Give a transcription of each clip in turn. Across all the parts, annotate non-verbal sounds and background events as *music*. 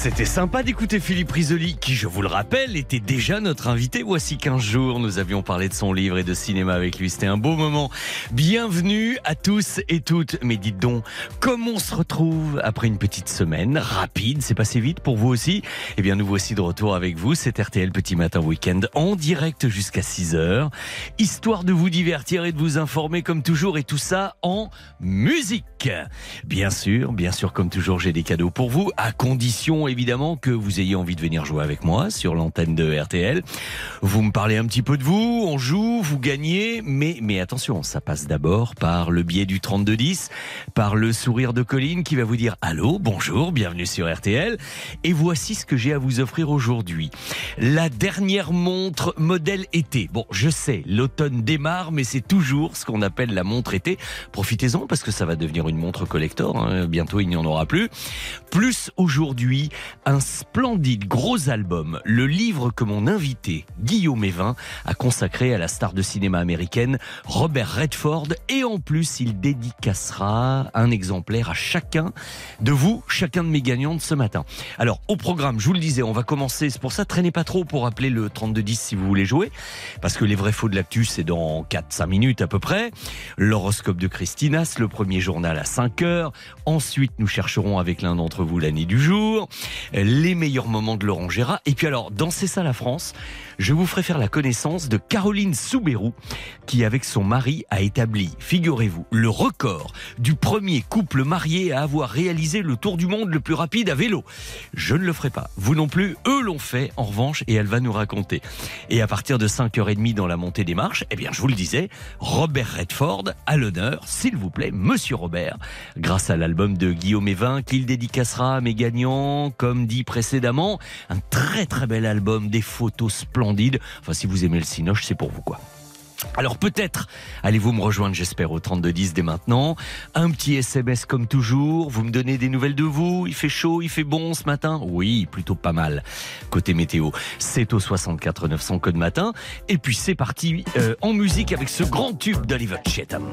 C'était sympa d'écouter Philippe Risoli, qui, je vous le rappelle, était déjà notre invité voici 15 jours. Nous avions parlé de son livre et de cinéma avec lui. C'était un beau moment. Bienvenue à tous et toutes. Mais dites donc, comment on se retrouve après une petite semaine rapide? C'est passé vite pour vous aussi? Eh bien, nous voici de retour avec vous. C'est RTL Petit Matin Week-end en direct jusqu'à 6 heures. Histoire de vous divertir et de vous informer comme toujours et tout ça en musique. Bien sûr, bien sûr, comme toujours, j'ai des cadeaux pour vous à condition évidemment que vous ayez envie de venir jouer avec moi sur l'antenne de RTL. Vous me parlez un petit peu de vous, on joue, vous gagnez, mais, mais attention, ça passe d'abord par le biais du 3210, par le sourire de Colline qui va vous dire allô, bonjour, bienvenue sur RTL. Et voici ce que j'ai à vous offrir aujourd'hui. La dernière montre modèle été. Bon, je sais, l'automne démarre, mais c'est toujours ce qu'on appelle la montre été. Profitez-en parce que ça va devenir une montre collector. Hein. Bientôt, il n'y en aura plus. Plus aujourd'hui, un splendide gros album, le livre que mon invité, Guillaume Evin, a consacré à la star de cinéma américaine, Robert Redford, et en plus il dédicacera un exemplaire à chacun de vous, chacun de mes gagnants de ce matin. Alors au programme, je vous le disais, on va commencer, c'est pour ça traînez pas trop pour appeler le 3210 si vous voulez jouer, parce que les vrais faux de l'actu c'est dans 4-5 minutes à peu près, l'horoscope de Christinas, le premier journal à 5 heures, ensuite nous chercherons avec l'un d'entre vous l'année du jour, les meilleurs moments de Laurent Gérard. Et puis alors, dans C'est ça la France, je vous ferai faire la connaissance de Caroline Soubérou, qui avec son mari a établi, figurez-vous, le record du premier couple marié à avoir réalisé le tour du monde le plus rapide à vélo. Je ne le ferai pas, vous non plus, eux l'ont fait en revanche et elle va nous raconter. Et à partir de 5h30 dans la montée des marches, eh bien je vous le disais, Robert Redford à l'honneur, s'il vous plaît, monsieur Robert, grâce à l'album de Guillaume Evin qu'il dédicacera à mes gagnants, comme dit précédemment, un très très bel album, des photos splendides. Enfin, si vous aimez le Cinoche, c'est pour vous quoi. Alors peut-être allez-vous me rejoindre, j'espère, au 3210 dès maintenant. Un petit SMS comme toujours. Vous me donnez des nouvelles de vous. Il fait chaud, il fait bon ce matin Oui, plutôt pas mal. Côté météo, c'est au 64 900 code matin. Et puis c'est parti euh, en musique avec ce grand tube d'Oliver Chatham.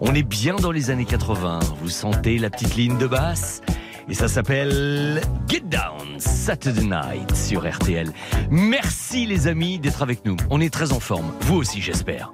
On est bien dans les années 80. Vous sentez la petite ligne de basse? Et ça s'appelle Get Down Saturday Night sur RTL. Merci les amis d'être avec nous. On est très en forme. Vous aussi j'espère.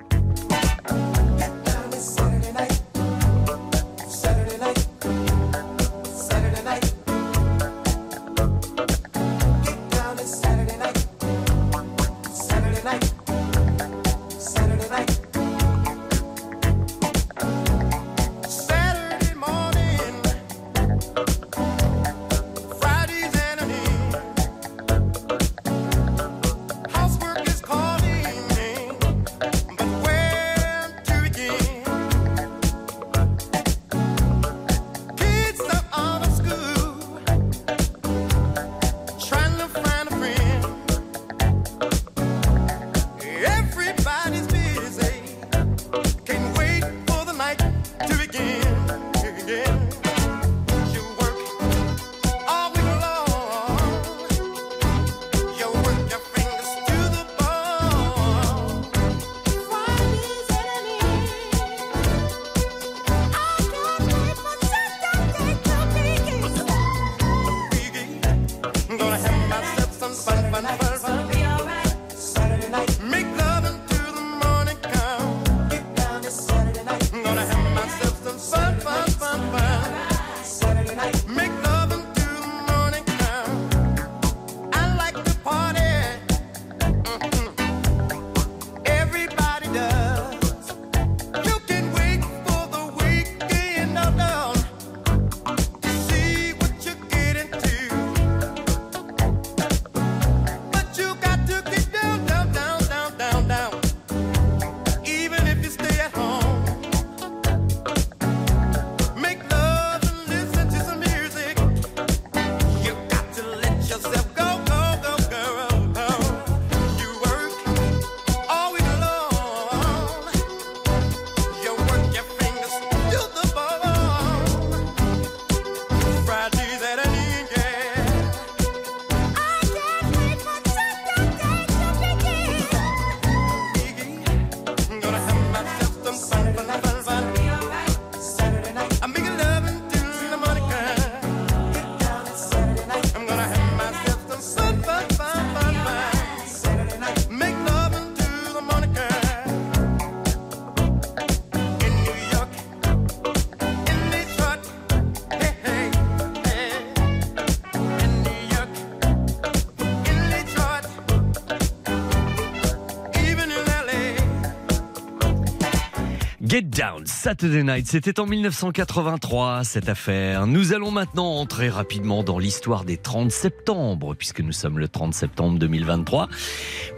Down, Saturday Night, c'était en 1983 cette affaire. Nous allons maintenant entrer rapidement dans l'histoire des 30 septembre, puisque nous sommes le 30 septembre 2023.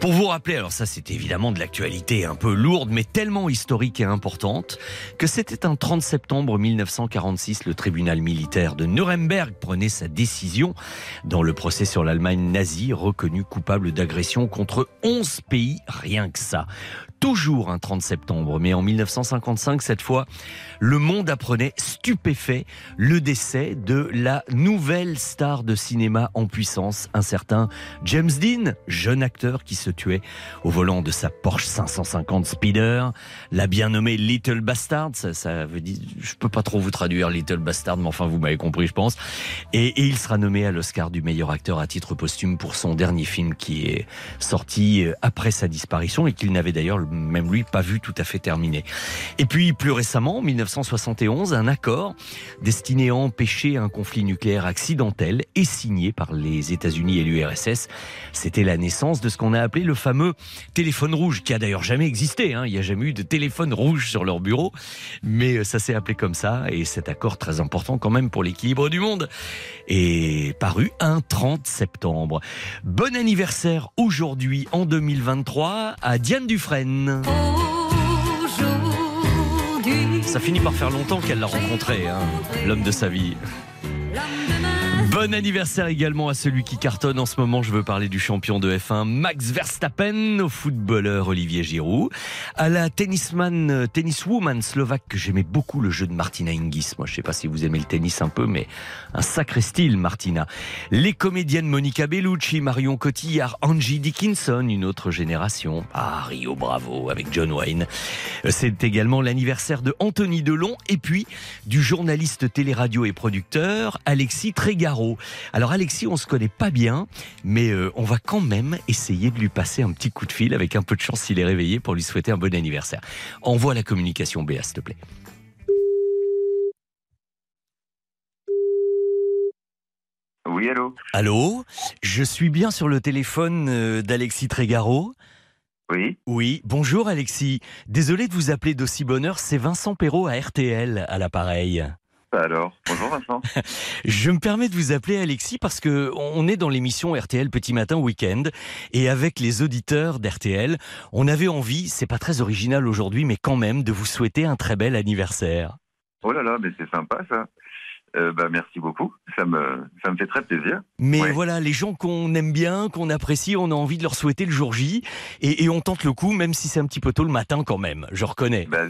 Pour vous rappeler, alors ça c'est évidemment de l'actualité un peu lourde, mais tellement historique et importante, que c'était un 30 septembre 1946, le tribunal militaire de Nuremberg prenait sa décision dans le procès sur l'Allemagne nazie, reconnue coupable d'agression contre 11 pays, rien que ça toujours un 30 septembre, mais en 1955, cette fois, le monde apprenait stupéfait le décès de la nouvelle star de cinéma en puissance, un certain James Dean, jeune acteur qui se tuait au volant de sa Porsche 550 Speeder, la bien nommée Little Bastard, ça, ça veut dire, je peux pas trop vous traduire Little Bastard, mais enfin vous m'avez compris, je pense. Et, et il sera nommé à l'Oscar du meilleur acteur à titre posthume pour son dernier film qui est sorti euh, après sa disparition et qu'il n'avait d'ailleurs même lui pas vu tout à fait terminé. Et puis plus récemment, en 1971, un accord destiné à empêcher un conflit nucléaire accidentel est signé par les États-Unis et l'URSS. C'était la naissance de ce qu'on a appelé le fameux téléphone rouge, qui a d'ailleurs jamais existé. Hein. Il n'y a jamais eu de téléphone rouge sur leur bureau, mais ça s'est appelé comme ça. Et cet accord très important quand même pour l'équilibre du monde est paru un 30 septembre. Bon anniversaire aujourd'hui en 2023 à Diane Dufresne. Ça finit par faire longtemps qu'elle l'a rencontré, hein, l'homme de sa vie. Bon anniversaire également à celui qui cartonne en ce moment. Je veux parler du champion de F1 Max Verstappen, au footballeur Olivier Giroud, à la tennisman, tenniswoman slovaque que j'aimais beaucoup le jeu de Martina Hingis. Moi, je sais pas si vous aimez le tennis un peu, mais un sacré style, Martina. Les comédiennes Monica Bellucci, Marion Cotillard, Angie Dickinson, une autre génération. Ah, Rio Bravo avec John Wayne. C'est également l'anniversaire de Anthony Delon et puis du journaliste télé-radio et producteur Alexis Trégaro. Alors Alexis, on se connaît pas bien, mais euh, on va quand même essayer de lui passer un petit coup de fil avec un peu de chance s'il est réveillé pour lui souhaiter un bon anniversaire. Envoie la communication Béa, s'il te plaît. Oui, allô? Allô? Je suis bien sur le téléphone euh, d'Alexis Trégaro. Oui, Oui, bonjour Alexis. Désolé de vous appeler d'aussi bonne heure, c'est Vincent Perrault à RTL à l'appareil. Alors. Bonjour Vincent. *laughs* Je me permets de vous appeler Alexis parce que on est dans l'émission RTL Petit Matin Week-end et avec les auditeurs d'RTL, on avait envie, c'est pas très original aujourd'hui, mais quand même, de vous souhaiter un très bel anniversaire. Oh là là, mais c'est sympa ça. Euh, bah, merci beaucoup. Ça me, ça me fait très plaisir. Mais Ouais. voilà, les gens qu'on aime bien, qu'on apprécie, on a envie de leur souhaiter le jour J et, et on tente le coup, même si c'est un petit peu tôt le matin quand même. Je reconnais. Bah,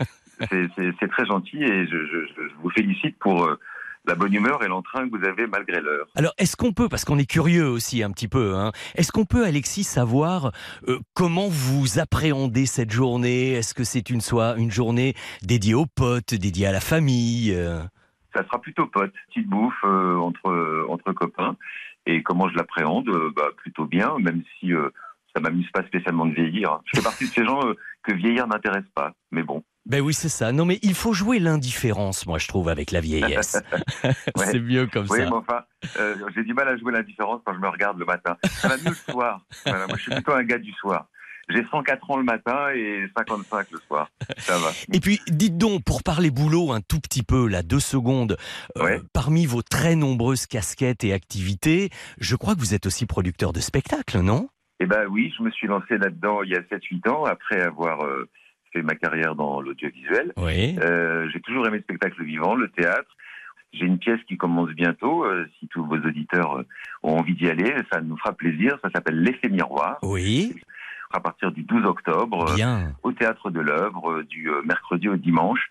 c'est- très gentil et je, je- je- je vous félicite pour euh, la bonne humeur et l'entrain que vous avez malgré l'heure. Alors, est-ce qu'on peut, parce qu'on est curieux aussi un petit peu, hein, est-ce qu'on peut, Alexis, savoir euh, comment vous appréhendez cette journée? Est-ce que c'est une, une journée dédiée aux potes, dédiée à la famille euh? Ça sera plutôt pote, petite bouffe euh, entre, entre copains. Et comment je l'appréhende? Bah, Plutôt bien, même si ça m'amuse pas spécialement de vieillir. Je fais partie de ces gens que vieillir n'intéresse pas. Mais bon, Ben oui, c'est ça. Non, mais il faut jouer l'indifférence, moi, je trouve, avec la vieillesse. *laughs* *laughs* c'est mieux comme Oui, ça. mais enfin, euh, j'ai du mal à jouer l'indifférence quand je me regarde le matin. Ça va mieux le soir. Voilà, moi, je suis plutôt un gars du soir. J'ai 104 ans le matin et 55 le soir. Ça va. Et puis, dites donc, pour parler boulot un tout petit peu, là, deux secondes, euh, parmi vos très nombreuses casquettes et activités, je crois que vous êtes aussi producteur de spectacles, non? Eh ben oui, je me suis lancé là-dedans il y a 7-8 ans après avoir euh, fait ma carrière dans l'audiovisuel. Oui. Euh, j'ai toujours aimé le spectacle vivant, le théâtre. J'ai une pièce qui commence bientôt. euh, si tous vos auditeurs euh, ont envie d'y aller, ça nous fera plaisir. Ça s'appelle L'effet miroir. Oui, À partir du 12 octobre. bien. au théâtre de l'œuvre du mercredi au dimanche.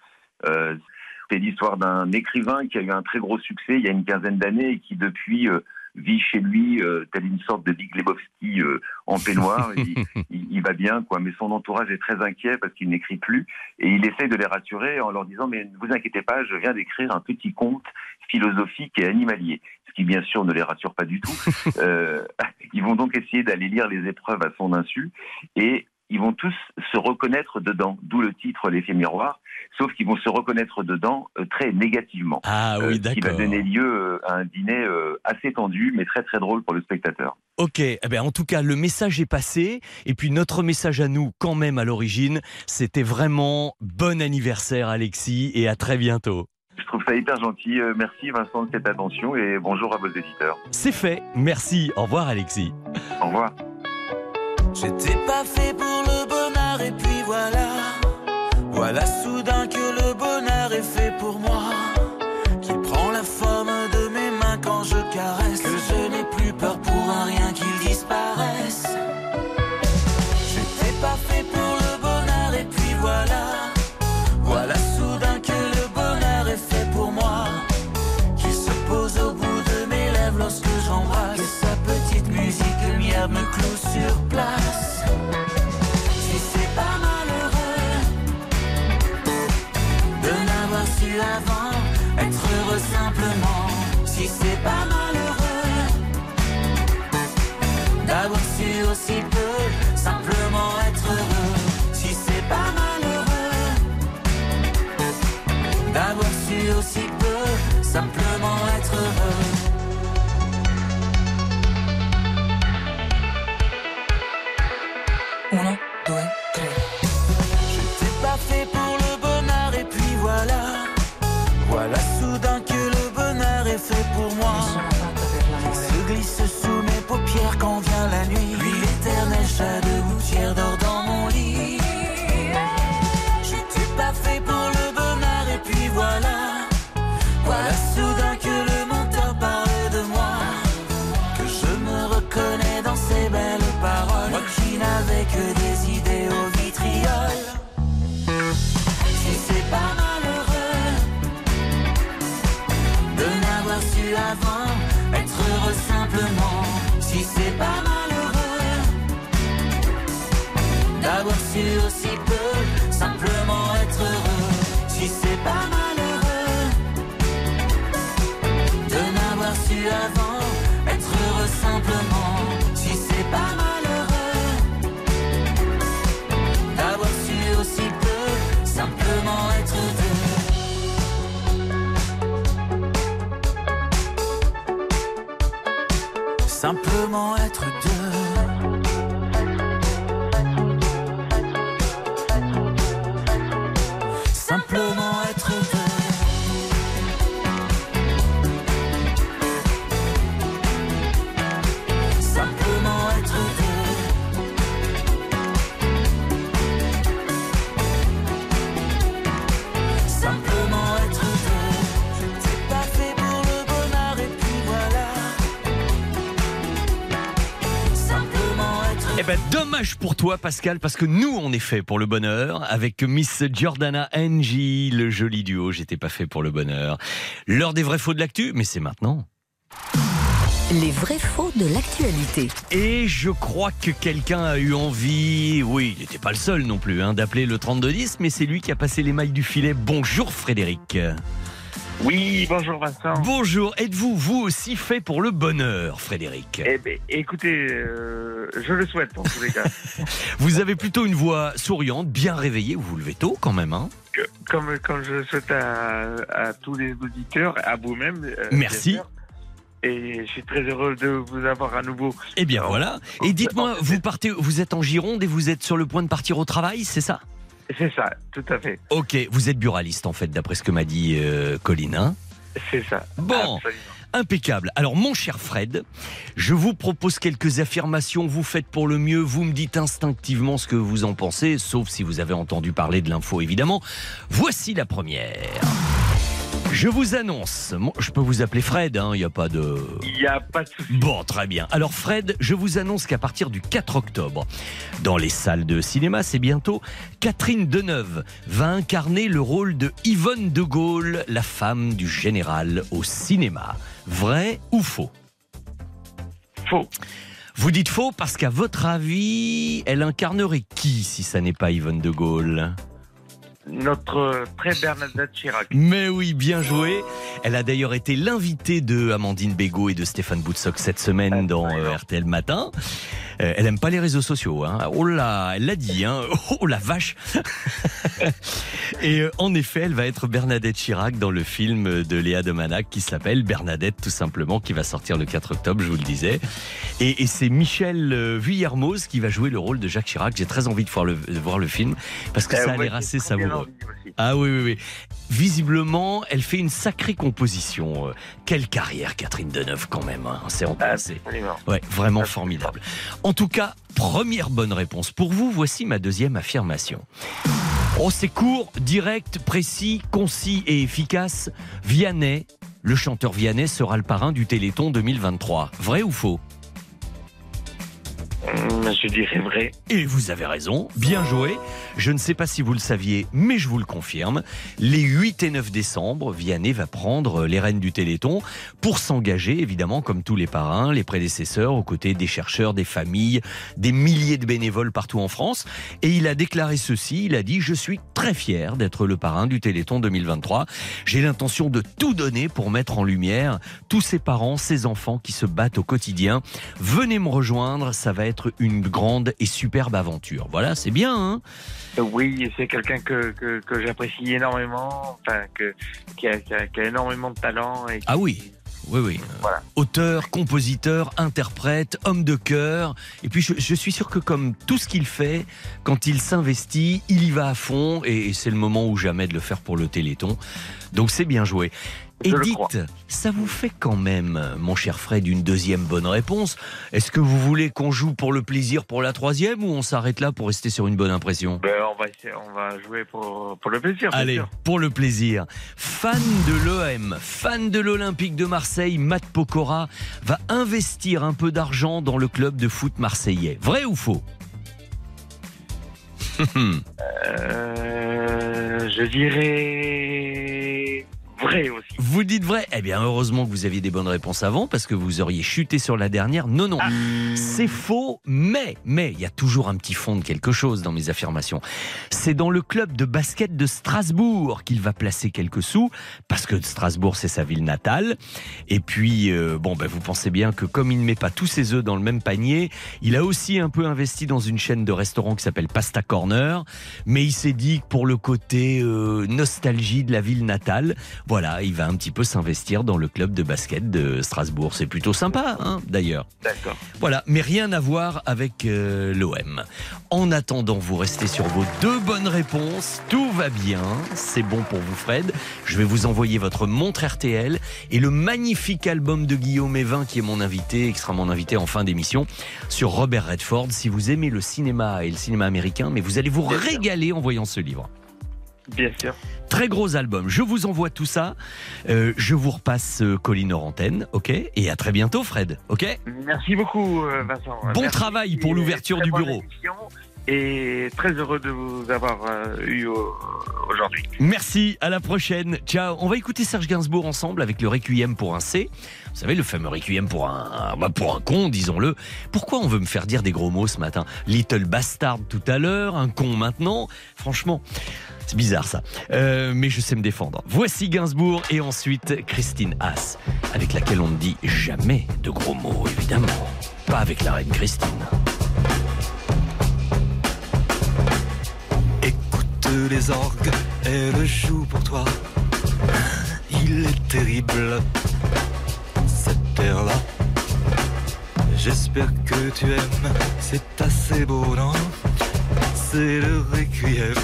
C'est l'histoire d'un écrivain qui a eu un très gros succès il y a une quinzaine d'années et qui depuis vit chez lui euh, tel une sorte de Big Lebowski euh, en peignoir. *laughs* il, il- il va bien, quoi. Mais son entourage est très inquiet parce qu'il n'écrit plus et il essaye de les rassurer en leur disant mais ne vous inquiétez pas, je viens d'écrire un petit conte philosophique et animalier. Ce qui bien sûr ne les rassure pas du tout. *laughs* Euh, *laughs* ils vont donc essayer d'aller lire les épreuves à son insu et ils vont tous se reconnaître dedans, d'où le titre L'effet miroir, sauf qu'ils vont se reconnaître dedans euh, très négativement. Ah Euh, oui, ce qui va d'accord. donner lieu euh, à un dîner euh, assez tendu, mais très très drôle pour le spectateur. Ok, eh ben, en tout cas, le message est passé. Et puis notre message à nous, quand même, à l'origine, c'était vraiment bon anniversaire, Alexis, et à très bientôt. Je trouve ça hyper gentil. Euh, Merci Vincent de cette attention et bonjour à vos éditeurs. C'est fait. Merci. Au revoir, Alexis. Au revoir. J'étais pas fait pour le bonheur et puis voilà. Voilà soudain Eh ben, dommage pour toi, Pascal, parce que nous, on est fait pour le bonheur. Avec Miss Jordana Angie, le joli duo, j'étais pas fait pour le bonheur. L'heure des vrais faux de l'actu, mais c'est maintenant. Les vrais faux de l'actualité. Et je crois que quelqu'un a eu envie, oui, il n'était pas le seul non plus, hein, d'appeler le 3210, mais c'est lui qui a passé les mailles du filet. Bonjour Frédéric. Oui, bonjour Vincent. Bonjour, êtes-vous vous aussi fait pour le bonheur, Frédéric Eh ben, écoutez, euh, je le souhaite en tous les cas. *laughs* Vous avez plutôt une voix souriante, bien réveillée, vous vous levez tôt quand même, hein Que- comme, comme je le souhaite à, à tous les auditeurs, à vous-même. euh, Merci. bien sûr. Et je suis très heureux de vous avoir à nouveau. Eh bien voilà. Et dites-moi, vous partez, vous êtes en Gironde et vous êtes sur le point de partir au travail, c'est ça? C'est ça, tout à fait. Ok, vous êtes buraliste en fait, d'après ce que m'a dit euh, Colline. hein C'est ça. Bon. Absolument. Impeccable. Alors, mon cher Fred, je vous propose quelques affirmations. Vous faites pour le mieux. Vous me dites instinctivement ce que vous en pensez, sauf si vous avez entendu parler de l'info, évidemment. Voici la première. Je vous annonce. Je peux vous appeler Fred, il n'y a pas de. Il n'y a pas de souci. Bon, très bien. Alors Fred, je vous annonce qu'à partir du 4 octobre, dans les salles de cinéma, c'est bientôt, Catherine Deneuve va incarner le rôle de Yvonne de Gaulle, la femme du général au cinéma. Vrai ou faux? Faux. Vous dites faux parce qu'à votre avis, elle incarnerait qui si ça n'est pas Yvonne de Gaulle? Notre euh, très Bernadette Chirac. Mais oui, bien joué. Elle a d'ailleurs été l'invitée de Amandine Bégaud et de Stéphane Boutsock cette semaine dans euh, RTL Matin. Euh, elle aime pas les réseaux sociaux. Hein. Oh là, elle l'a dit. Hein. *laughs* Oh la vache. *laughs* Et euh, en effet, elle va être Bernadette Chirac dans le film de Léa de Manac qui s'appelle Bernadette tout simplement, qui va sortir le 4 octobre, je vous le disais. Et, et c'est Michel euh, Vuillermoz qui va jouer le rôle de Jacques Chirac. J'ai très envie de voir le, de voir le film parce que Euh, ça a l'air assez savoureux. Aussi. Ah oui, oui, oui. Visiblement, elle fait une sacrée composition. Euh, Quelle carrière, Catherine Deneuve, quand même. Hein. C'est en passé. Absolument. Ouais, vraiment Absolument. formidable. En tout cas, première bonne réponse pour vous. Voici ma deuxième affirmation. Oh, c'est court, direct, précis, concis et efficace. Vianney, le chanteur Vianney sera le parrain du Téléthon 2023. Vrai ou faux? Je dirais vrai. Et vous avez raison, bien joué. Je ne sais pas si vous le saviez, mais je vous le confirme. Les 8 et 9 décembre, Vianney va prendre les rênes du Téléthon pour s'engager, évidemment, comme tous les parrains, les prédécesseurs, aux côtés des chercheurs, des familles, des milliers de bénévoles partout en France. Et il a déclaré ceci, il a dit « Je suis très fier d'être le parrain du Téléthon 2023. J'ai l'intention de tout donner pour mettre en lumière tous ces parents, ces enfants qui se battent au quotidien. Venez me rejoindre, ça va être une grande et superbe aventure. » Voilà, c'est bien, hein Oui, c'est quelqu'un que, que, que j'apprécie énormément, enfin, que, qui, a, qui a- qui a énormément de talent. Et qui- Ah oui. Oui, oui. Voilà. Auteur, compositeur, interprète, homme de cœur. Et puis, je, je suis sûr que comme tout ce qu'il fait, quand il s'investit, il y va à fond. Et c'est le moment ou jamais de le faire pour le Téléthon. Donc, c'est bien joué. Et Je crois. ça vous fait quand même, mon cher Fred, une deuxième bonne réponse. Est-ce que vous voulez qu'on joue pour le plaisir pour la troisième ou on s'arrête là pour rester sur une bonne impression? Ben, on, va essayer- on va jouer pour, pour le plaisir. Allez, sûr. pour le plaisir. Fan de l'OM, fan de l'Olympique de Marseille, Matt Pokora va investir un peu d'argent dans le club de foot marseillais. Vrai ou faux? *laughs* Euh, je dirais vrai aussi. Vous dites vrai Eh bien, heureusement que vous aviez des bonnes réponses avant, parce que vous auriez chuté sur la dernière. Non, non. C'est faux, mais, mais, il y a toujours un petit fond de quelque chose dans mes affirmations. C'est dans le club de basket de Strasbourg qu'il va placer quelques sous, parce que Strasbourg, c'est sa ville natale. Et puis, euh, bon, ben, vous pensez bien que comme il ne met pas tous ses œufs dans le même panier, il a aussi un peu investi dans une chaîne de restaurants qui s'appelle Pasta Corner, mais il s'est dit que pour le côté euh, nostalgie de la ville natale, voilà, il va un petit peu s'investir dans le club de basket de Strasbourg. C'est plutôt sympa, hein, d'ailleurs. D'accord. Voilà, mais rien à voir avec euh, l'OM. En attendant, vous restez sur vos deux bonnes réponses. Tout va bien. C'est bon pour vous, Fred. Je vais vous envoyer votre montre RTL et le magnifique album de Guillaume Evin, qui est mon invité, mon invité en fin d'émission, sur Robert Redford. Si vous aimez le cinéma et le cinéma américain, mais vous allez vous régaler en voyant ce livre. Bien sûr. Très gros album. Je vous envoie tout ça. Euh, je vous repasse euh, Colline hors antenne, ok? Et à très bientôt, Fred, ok? Merci beaucoup, euh, Vincent. Bon Merci. travail pour l'ouverture du bureau. Et très heureux de vous avoir eu aujourd'hui. Merci, à la prochaine. Ciao. On va écouter Serge Gainsbourg ensemble avec le Requiem pour un C. Vous savez, le fameux Requiem pour un, bah, pour un con, disons-le. Pourquoi on veut me faire dire des gros mots ce matin? Little bastard tout à l'heure, un con maintenant. Franchement, c'est bizarre ça. Euh, mais je sais me défendre. Voici Gainsbourg et ensuite Christine Haas, avec laquelle on ne dit jamais de gros mots, évidemment. Pas avec la reine Christine. Écoute les orgues, elle joue pour toi. *laughs* Il est terrible, cette terre-là. J'espère que tu aimes, c'est assez beau, non? C'est le requiem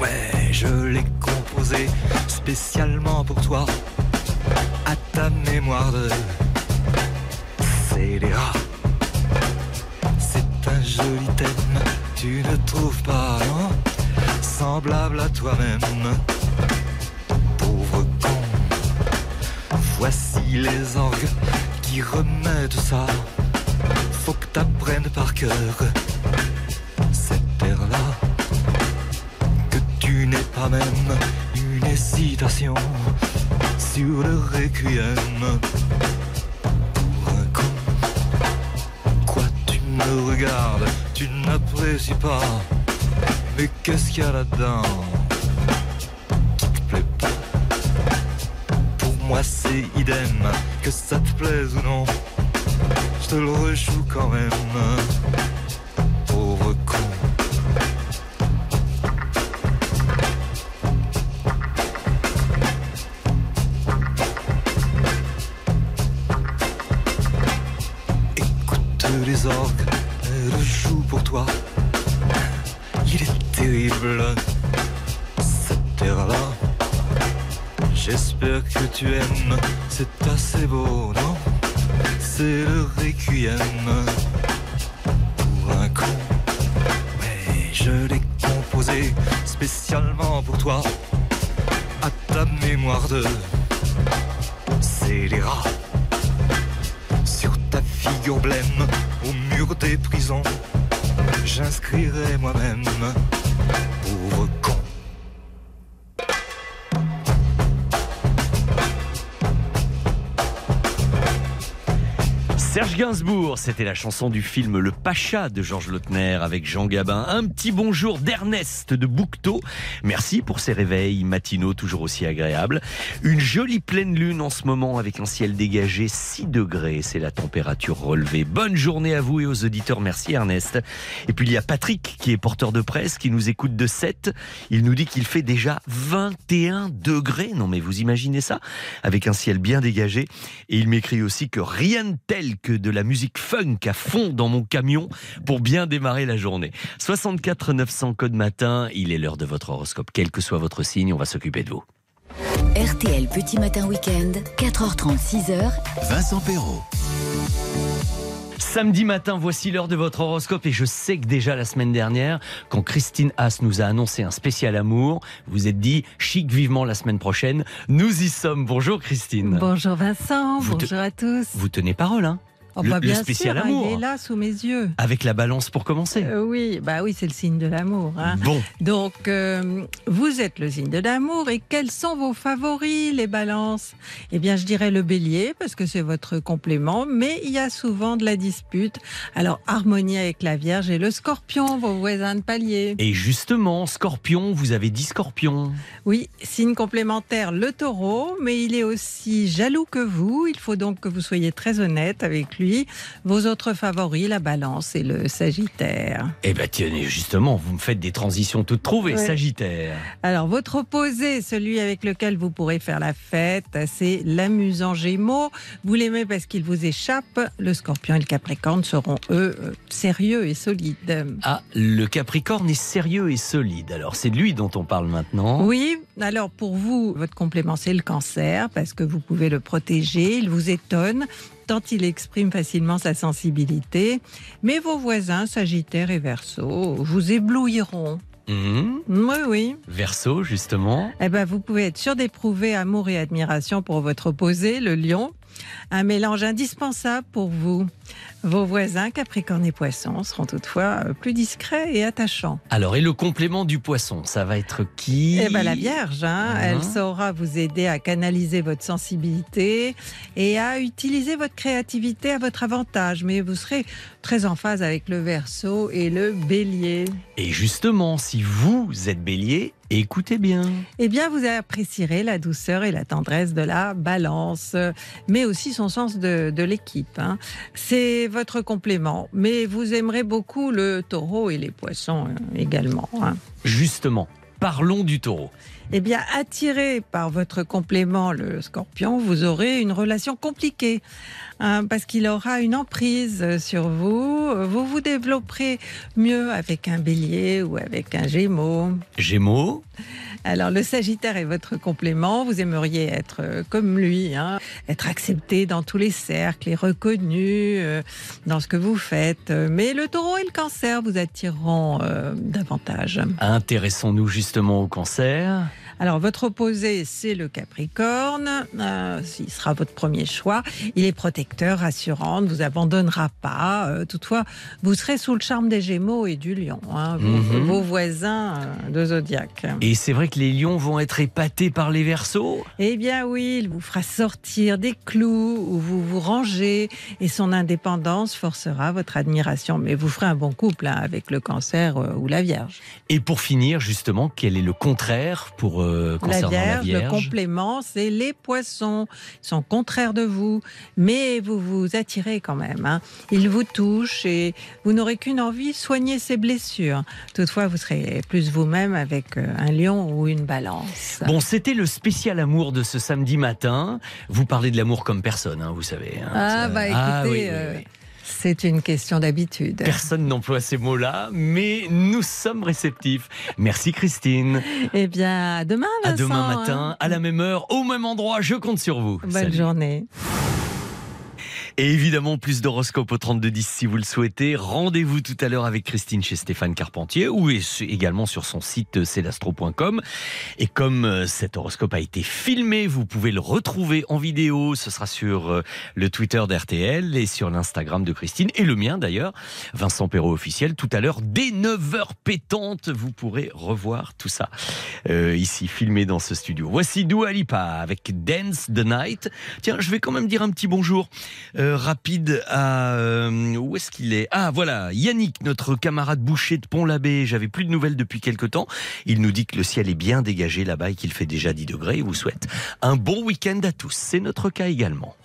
Ouais, je l'ai composé spécialement pour toi, à ta mémoire de scélérat. C'est un joli thème, tu ne trouves pas, non Semblable à toi-même, pauvre con. Voici les orgues qui remettent ça. Faut que t'apprennes par cœur même une hésitation sur le requiem pour un con. Quoi tu me regardes, tu n'apprécies pas. Mais qu'est-ce qu'il y a là-dedans qui te plaît pas? Pour moi c'est idem, que ça te plaise ou non. je te le rejoue quand même. C'était la chanson du film Le Pacha de Georges Lautner avec Jean Gabin. Un petit bonjour d'Ernest de Boucteau. Merci pour ces réveils matinaux toujours aussi agréables. Une jolie pleine lune en ce moment avec un ciel dégagé 6 degrés. C'est la température relevée. Bonne journée à vous et aux auditeurs. Merci Ernest. Et puis il y a Patrick qui est porteur de presse qui nous écoute de 7. Il nous dit qu'il fait déjà 21 degrés. Non mais vous imaginez ça? Avec un ciel bien dégagé. Et il m'écrit aussi que rien de tel que de la musique funk à fond dans mon camion pour bien démarrer la journée. 64 900 code matin, il est l'heure de votre horoscope. Quel que soit votre signe, on va s'occuper de vous. RTL Petit Matin Week-end, 4h30, 6h. Vincent Perrault. Samedi matin, voici l'heure de votre horoscope et je sais que déjà la semaine dernière, quand Christine Haas nous a annoncé un spécial amour, vous êtes dit chic vivement la semaine prochaine. Nous y sommes. Bonjour Christine. Bonjour Vincent, Vous te- bonjour à tous. Vous tenez parole, hein Oh, le- bah, le bien spécial sûr, hein, amour. il est là sous mes yeux. Avec la balance pour commencer. Euh, oui, bah oui, c'est le signe de l'amour. hein. Bon, Donc, euh, vous êtes le signe de l'amour et quels sont vos favoris, les balances? Eh bien, je dirais le bélier parce que c'est votre complément, mais il y a souvent de la dispute. Alors, harmonie avec la Vierge et le scorpion, vos voisins de palier. et justement, scorpion, vous avez dit scorpion. Oui, signe complémentaire, le taureau, mais il est aussi jaloux que vous. Il faut donc que vous soyez très honnête avec lui. Vos autres favoris, la balance et le sagittaire. Eh ben tenez, justement, vous me faites des transitions toutes trouvées, Ouais. Sagittaire. Alors, votre opposé, celui avec lequel vous pourrez faire la fête, c'est l'amusant Gémeaux. Vous l'aimez parce qu'il vous échappe. Le scorpion et le capricorne seront, eux, euh, sérieux et solides. Ah, le Capricorne est sérieux et solide. Alors, c'est de lui dont on parle maintenant. Oui, alors pour vous, votre complément, c'est le cancer, parce que vous pouvez le protéger, il vous étonne, tant il exprime facilement sa sensibilité. Mais vos voisins, Sagittaire et Verseau, vous éblouiront. Mhm. Oui, oui. Verseau, justement. Eh ben, vous pouvez être sûr d'éprouver amour et admiration pour votre opposé, le lion. Un mélange indispensable pour vous. Vos voisins, Capricorne et Poisson, seront toutefois euh, plus discrets et attachants. Alors, et le complément du poisson, ça va être qui? Eh ben, la Vierge, hein, Mhm. elle saura vous aider à canaliser votre sensibilité et à utiliser votre créativité à votre avantage. Mais vous serez très en phase avec le Verseau et le Bélier. Et justement, si vous êtes bélier, écoutez bien. Eh bien, vous apprécierez la douceur et la tendresse de la Balance, mais aussi son sens de, de l'équipe. hein. C'est votre complément, mais vous aimerez beaucoup le Taureau et les Poissons euh, également. hein. Justement, parlons du taureau. Eh bien, attiré par votre complément, le scorpion, vous aurez une relation compliquée hein, parce qu'il aura une emprise sur vous. Vous vous développerez mieux avec un bélier ou avec un gémeaux. Gémeaux, Alors, le Sagittaire est votre complément. Vous aimeriez être euh, comme lui, hein, être accepté dans tous les cercles et reconnu euh, dans ce que vous faites. Mais le taureau et le cancer vous attireront euh, davantage. intéressons-nous justement au cancer. Alors, votre opposé, c'est le Capricorne. Euh, il sera votre premier choix. Il est protecteur, rassurant, ne vous abandonnera pas. Euh, toutefois, vous serez sous le charme des Gémeaux et du Lion, hein, vos, Mhm. vos voisins euh, de zodiaque. Et c'est vrai que les lions vont être épatés par les versos. Eh bien oui, il vous fera sortir des clous où vous vous rangez et son indépendance forcera votre admiration. Mais vous ferez un bon couple hein, avec le cancer ou la Vierge. Et pour finir, justement, quel est le contraire pour euh, La Vierge, la le complément, c'est les poissons. Ils sont contraires de vous, mais vous vous attirez quand même. hein. Ils vous touchent et vous n'aurez qu'une envie, soigner ces blessures. Toutefois, vous serez plus vous-même avec euh, un lion ou une balance. Bon, c'était le spécial amour de ce samedi matin. Vous parlez de l'amour comme personne, hein, vous savez. hein. Ah, Ça- bah Ah, écoutez, oui, euh, oui. C'est une question d'habitude. Personne n'emploie ces mots-là, mais nous sommes réceptifs. Merci Christine. Eh bien, à demain, À demain hein. matin, à la même heure, au même endroit. Je compte sur vous. Bonne Salut. journée. Et évidemment, plus d'horoscopes au 3210 si vous le souhaitez. Rendez-vous tout à l'heure avec Christine chez Stéphane Carpentier ou également sur son site euh, celastro.com. Et comme euh, cet horoscope a été filmé, vous pouvez le retrouver en vidéo. Ce sera sur euh, le Twitter d'RTL et sur l'Instagram de Christine et le mien d'ailleurs. Vincent Perrault officiel. Tout à l'heure, dès 9h pétantes, vous pourrez revoir tout ça ici filmé dans ce studio. Voici Dua Lipa avec Dance the Night. Tiens, je vais quand même dire un petit bonjour rapide à euh, où est-ce qu'il est? Ah voilà, Yannick, notre camarade boucher de Pont-l'Abbé. J'avais plus de nouvelles depuis quelque temps. Il nous dit que le ciel est bien dégagé là-bas et qu'il fait déjà 10 degrés. Il vous souhaite un bon week-end à tous. C'est notre cas également.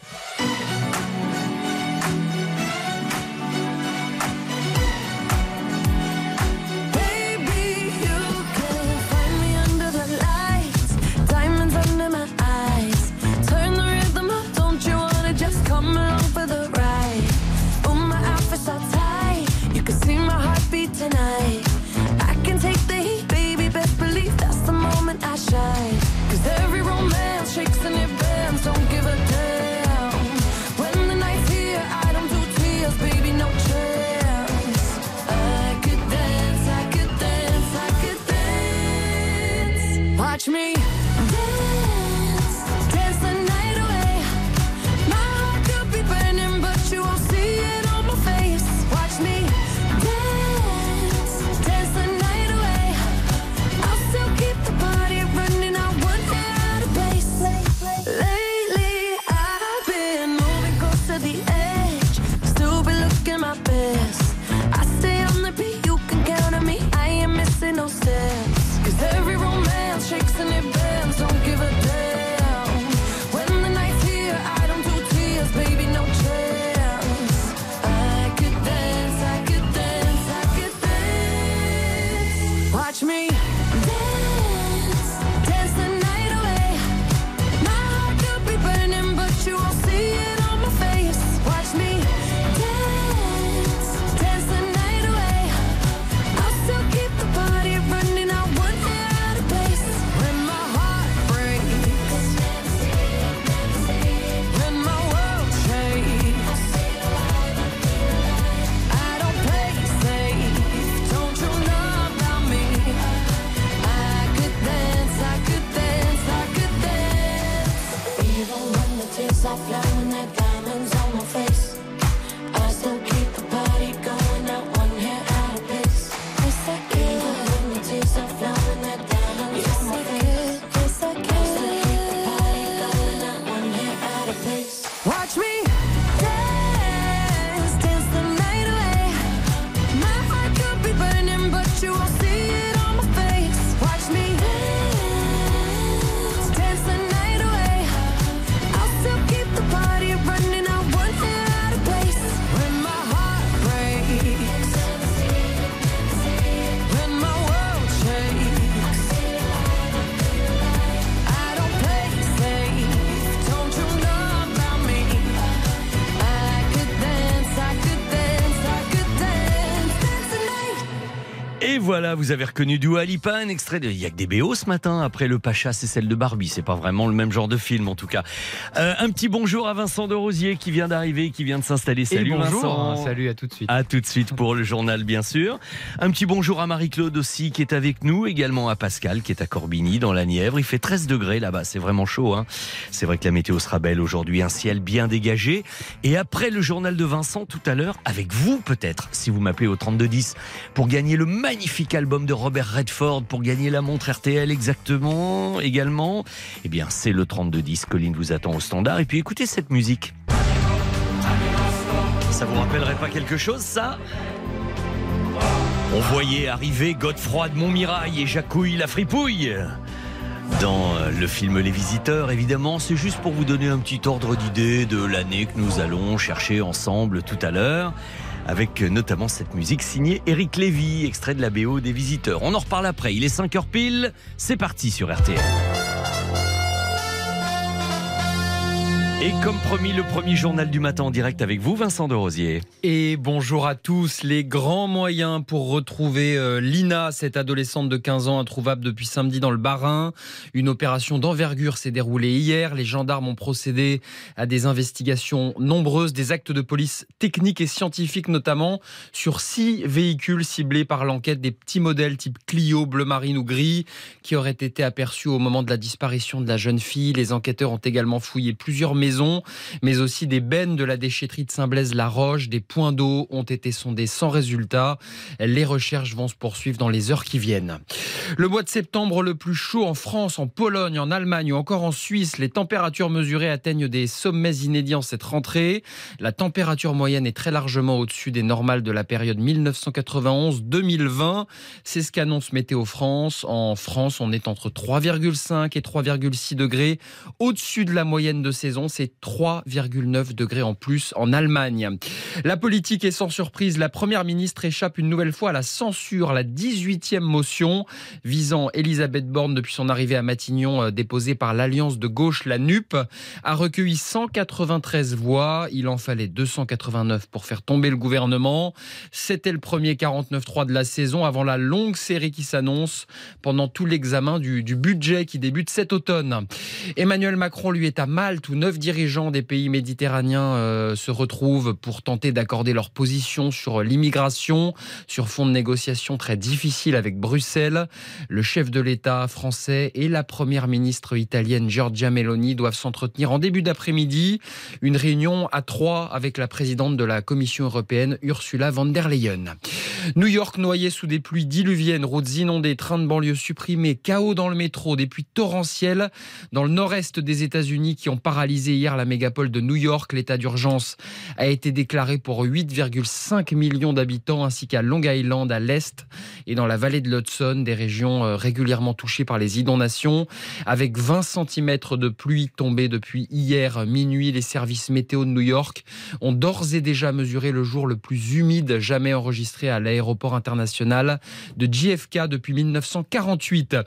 Vous avez reconnu Dua Lipa, un extrait de. Il y a que des BO ce matin. Après le Pacha, c'est celle de Barbie. C'est pas vraiment le même genre de film en tout cas. Euh, un petit bonjour à Vincent de Rosier qui vient d'arriver, qui vient de s'installer. Salut bonjour, Vincent. salut à tout de suite. À tout de suite pour le journal, bien sûr. Un petit bonjour à Marie-Claude aussi, qui est avec nous. Également à Pascal, qui est à Corbigny, dans la Nièvre. Il fait 13 degrés là-bas. C'est vraiment chaud. Hein C'est vrai que la météo sera belle aujourd'hui. Un ciel bien dégagé. Et après le journal de Vincent, tout à l'heure, avec vous peut-être, si vous m'appelez au 3210, pour gagner le magnifique album de Robert Redford, pour gagner la montre RTL exactement, également. Eh bien, c'est le 3210. Colline vous attend au standard. Et puis écoutez cette musique. Ça vous rappellerait pas quelque chose, ça? On voyait arriver Godefroy de Montmirail et Jacouille la fripouille. dans euh, le film Les Visiteurs, évidemment. C'est juste pour vous donner un petit ordre d'idée de l'année que nous allons chercher ensemble tout à l'heure. Avec notamment cette musique signée Eric Lévy, extrait de la BO des Visiteurs. On en reparle après. Il est 5h pile. C'est parti sur RTL. Et comme promis, le premier journal du matin en direct avec vous, Vincent de Rosier. Et bonjour à tous. Les grands moyens pour retrouver euh, Lina, cette adolescente de 15 ans introuvable depuis samedi dans le Bas-Rhin. Une opération d'envergure s'est déroulée hier. Les gendarmes ont procédé à des investigations nombreuses, des actes de police techniques et scientifiques notamment, sur six véhicules ciblés par l'enquête des petits modèles type Clio, bleu marine ou gris, qui auraient été aperçus au moment de la disparition de la jeune fille. Les enquêteurs ont également fouillé plusieurs maisons mais aussi des bennes de la déchetterie de Saint-Blaise-la-Roche. Des points d'eau ont été sondés sans résultat. Les recherches vont se poursuivre dans les heures qui viennent. Le mois de septembre le plus chaud en France, en Pologne, en Allemagne ou encore en Suisse. Les températures mesurées atteignent des sommets inédits en cette rentrée. La température moyenne est très largement au-dessus des normales de la période 1991-2020. C'est ce qu'annonce Météo France. En France, on est entre 3,5 et 3,6 degrés au-dessus de la moyenne de saison. C'est 3,9 degrés en plus en Allemagne. La politique est sans surprise. La première ministre échappe une nouvelle fois à la censure, la 18e motion visant Elisabeth Borne depuis son arrivée à Matignon, euh, déposée par l'Alliance de gauche, la NUP, a recueilli 193 voix. Il en fallait 289 pour faire tomber le gouvernement. C'était le premier 49-3 de la saison avant la longue série qui s'annonce pendant tout l'examen du, budget qui débute cet automne. Emmanuel Macron, lui, est à Malte où neuf dirigeants des pays méditerranéens euh, se retrouvent pour tenter d'accorder leur position sur l'immigration, sur fond de négociations très difficiles avec Bruxelles. Le chef de l'État français et la première ministre italienne Giorgia Meloni doivent s'entretenir en début d'après-midi. Une réunion à trois avec la présidente de la Commission européenne, Ursula von der Leyen. New York noyé sous des pluies diluviennes, routes inondées, trains de banlieue supprimés, chaos dans le métro, des pluies torrentielles dans le nord-est des États-Unis qui ont paralysé hier la mégapole de New York. L'état d'urgence a été déclaré pour 8,5 millions d'habitants ainsi qu'à Long Island à l'est et dans la vallée de l'Hudson, des régions euh, régulièrement touchées par les inondations. Avec 20 cm de pluie tombée depuis hier minuit, les services météo de New York ont d'ores et déjà mesuré le jour le plus humide jamais enregistré à l'aéroport international de JFK depuis 1948.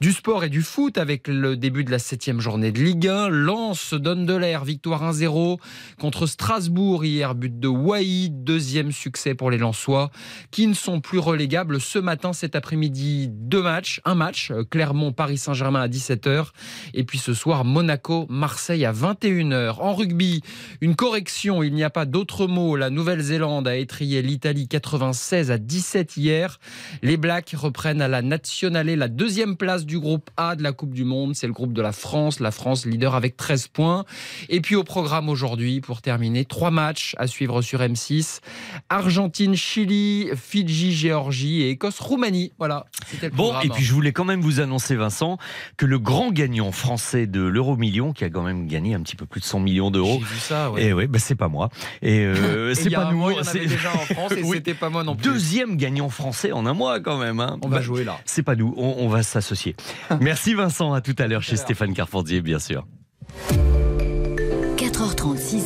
Du sport et du foot avec le début de la septième journée de Ligue 1. Lens donne victoire 1-0 contre Strasbourg hier, but de Wai, deuxième succès pour les Lensois qui ne sont plus relégables ce matin, cet après-midi, deux matchs, un match, Clermont-Paris Saint-Germain à 17h et puis ce soir Monaco-Marseille à 21h. En rugby, une correction, il n'y a pas d'autre mot. La Nouvelle-Zélande a étrié l'Italie 96 à 17 hier. Les Blacks reprennent à la Nationale la deuxième place du groupe A de la Coupe du Monde. C'est le groupe de la France. La France leader avec 13 points. Et puis au programme aujourd'hui, pour terminer, trois matchs à suivre sur M6. Argentine, Chili, Fidji, Géorgie et Écosse-Roumanie. Voilà, c'était le Bon, programme. et puis je voulais quand même vous annoncer, Vincent, que le grand gagnant français de l'euro million, qui a quand même gagné un petit peu plus de 100 millions d'euros, J'ai vu ça, ouais. et ouais, bah, c'est pas moi. Et euh, *laughs* c'est pas nous. c'est- déjà en France et *laughs* Oui. c'était pas moi non plus. Deuxième gagnant français en un mois quand même. hein. On va Bah, jouer là. C'est pas nous, on, on va s'associer. *laughs* Merci Vincent, à tout à l'heure chez Stéphane Carpentier, bien sûr.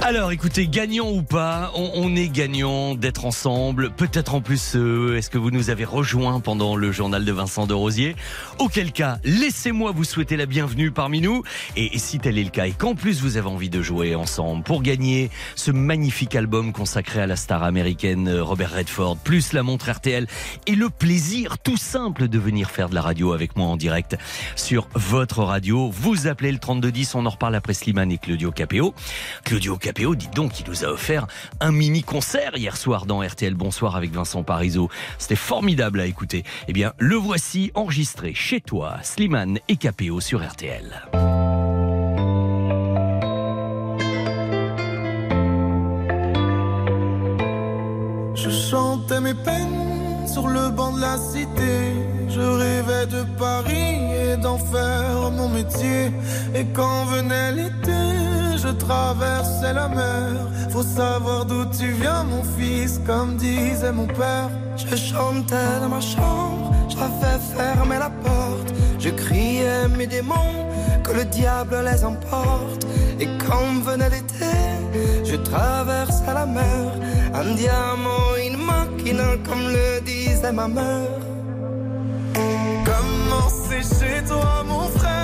Alors écoutez, gagnant ou pas, on, on est gagnant d'être ensemble. Peut-être en plus, euh, est-ce que vous nous avez rejoints pendant le journal de Vincent de Rosier? Auquel cas, laissez-moi vous souhaiter la bienvenue parmi nous. Et, et si tel est le cas, et qu'en plus vous avez envie de jouer ensemble pour gagner ce magnifique album consacré à la star américaine euh, Robert Redford, plus la montre RTL et le plaisir tout simple de venir faire de la radio avec moi en direct sur votre radio. Vous appelez le 3210, on en reparle après Slimane et Claudio Capéo. Claudio Capéo, dites donc, il nous a offert un mini concert hier soir dans RTL Bonsoir avec Vincent Parisot. C'était formidable à écouter. Eh bien, le voici enregistré chez toi, Slimane et Capéo sur RTL. Je chantais mes peines sur le banc de la cité. Je rêvais de Paris et d'en faire mon métier. Et quand venait l'été, je traversais la mer. Faut savoir d'où tu viens, mon fils, comme disait mon père. Je chantais dans ma chambre, j'avais fermé la porte. Je criais mes démons, que le diable les emporte. Et quand venait l'été, je traversais la mer. Un diamant, une machina, comme le disait ma mère. Comment c'est chez toi, mon frère?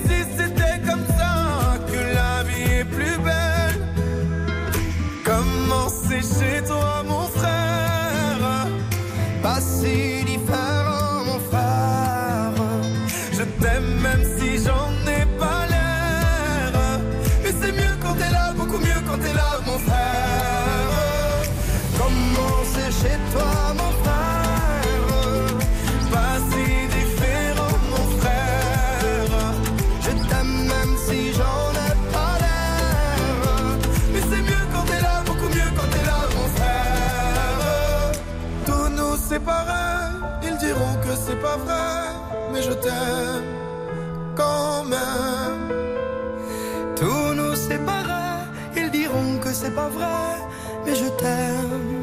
c'est pas vrai, mais je t'aime quand même. Tous nous séparer, ils diront que c'est pas vrai, mais je t'aime.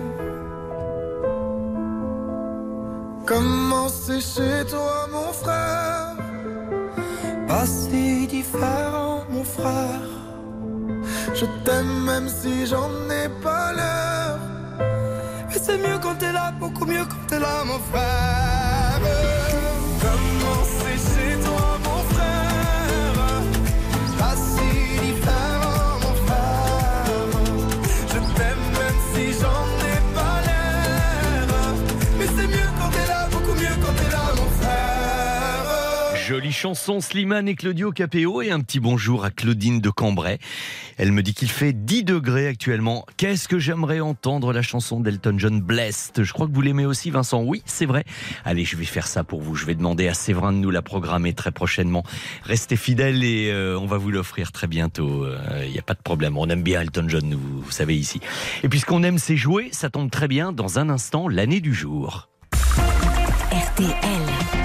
Comment c'est chez toi, mon frère Pas si différent, mon frère. Je t'aime même si j'en ai pas l'air. C'est mieux quand t'es là, beaucoup mieux quand t'es là, mon frère. C'est frère. Jolie chanson, Slimane et Claudio Capéo et un petit bonjour à Claudine de Cambrai. Elle me dit qu'il fait 10 degrés actuellement. Qu'est-ce que j'aimerais entendre la chanson d'Elton John Blessed? Je crois que vous l'aimez aussi Vincent. Oui, c'est vrai. Allez, je vais faire ça pour vous. Je vais demander à Séverin de nous la programmer très prochainement. Restez fidèles et euh, on va vous l'offrir très bientôt. Il n'y a pas de problème. On aime bien Elton John, vous, vous savez ici. Et puisqu'on aime c'est jouer, ça tombe très bien. Dans un instant, l'année du jour. RTL.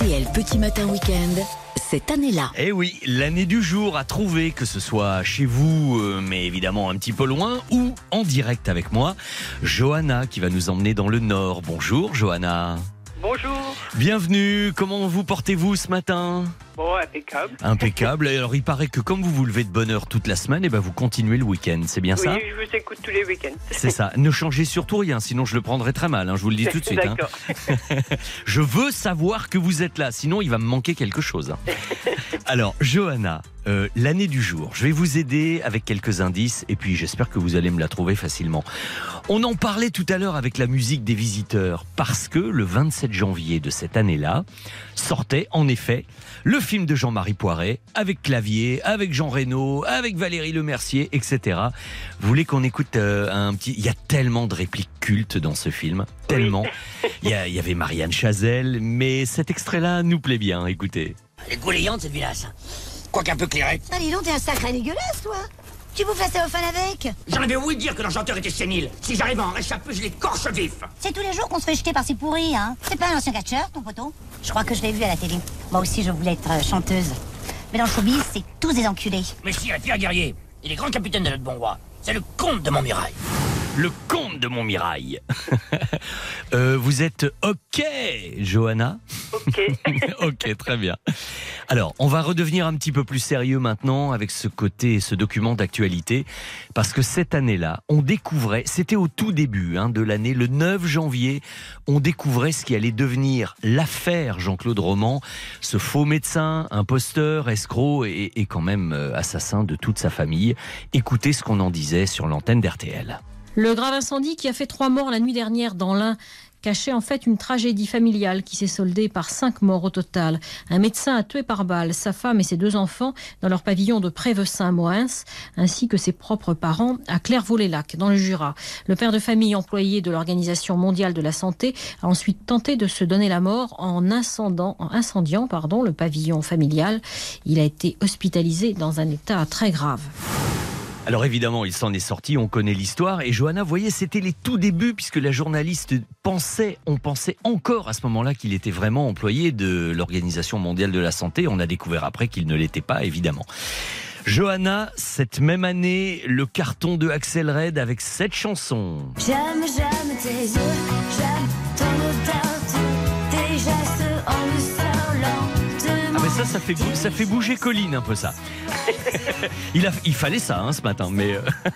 Petit Matin Week-end, cette année-là. Eh oui, l'année du jour à trouver, que ce soit chez vous, euh, mais évidemment un petit peu loin, ou en direct avec moi, Johanna qui va nous emmener dans le Nord. Bonjour Johanna. Bonjour. Bienvenue, comment vous portez-vous ce matin Bon, impeccable. Impeccable. Alors il paraît que comme vous vous levez de bonne heure toute la semaine, et ben vous continuez le week-end, c'est bien oui, ça je vous écoute tous les week-ends. C'est ça. Ne changez surtout rien, sinon je le prendrai très mal. hein, je vous le dis *laughs* tout de suite. hein. D'accord. *laughs* Je veux savoir que vous êtes là, sinon il va me manquer quelque chose. *laughs* Alors, Johanna, euh, l'année du jour, je vais vous aider avec quelques indices et puis j'espère que vous allez me la trouver facilement. On en parlait tout à l'heure avec la musique des visiteurs parce que le 27 janvier de cette année-là sortait en effet le film de Jean-Marie Poiret avec Clavier, avec Jean Reno, avec Valérie Lemercier, etc. Vous voulez qu'on écoute euh, un petit... Il y a tellement de répliques cultes dans ce film, tellement. Il y, a- il y avait Marianne Chazelle, mais cet extrait-là nous plaît bien, écoutez. Elle est goulayante cette villasse. Quoique un peu clairette. Ah, dis donc, t'es un sacré dégueulasse, toi Tu vous fais au fan avec J'en avais ouï dire que l'enchanteur était sénile. Si j'arrive à en réchapper, je l'écorche vif. C'est tous les jours qu'on se fait jeter par ces pourris, hein C'est pas un ancien catcheur, ton poteau Je crois que je l'ai vu à la télé. Moi aussi, je voulais être euh, chanteuse. Mais dans le showbiz, c'est tous des enculés. Mais si, la pierre guerrier, il est grand capitaine de notre bon roi. C'est le comte de Montmirail. Le comte de Montmirail. *laughs* Euh, vous êtes OK, Johanna Ok. *laughs* ok, très bien. Alors, on va redevenir un petit peu plus sérieux maintenant avec ce côté, ce document d'actualité, parce que cette année-là, on découvrait, c'était au tout début hein, de l'année, le 9 janvier, on découvrait ce qui allait devenir l'affaire Jean-Claude Roman, ce faux médecin, imposteur, escroc et, et quand même euh, assassin de toute sa famille. Écoutez ce qu'on en disait sur l'antenne d'RTL. Le grave incendie qui a fait trois morts la nuit dernière dans l'Ain cachait en fait une tragédie familiale qui s'est soldée par cinq morts au total. Un médecin a tué par balle sa femme et ses deux enfants dans leur pavillon de Prévesin-Moens, ainsi que ses propres parents à Clairvaux-les-Lacs, dans le Jura. Le père de famille employé de l'Organisation mondiale de la santé a ensuite tenté de se donner la mort en incendiant, le pavillon familial. Il a été hospitalisé dans un état très grave. Alors évidemment, il s'en est sorti, on connaît l'histoire. Et Johanna, vous voyez, c'était les tout débuts, puisque la journaliste pensait, on pensait encore à ce moment-là qu'il était vraiment employé de l'Organisation mondiale de la santé. On a découvert après qu'il ne l'était pas, évidemment. Johanna, cette même année, le carton de Axel Red avec cette chanson. J'aime, j'aime tes ça, ça fait, ça fait bouger Colline un peu ça. *laughs* il, a, il fallait ça hein, ce matin, mais... euh, *laughs*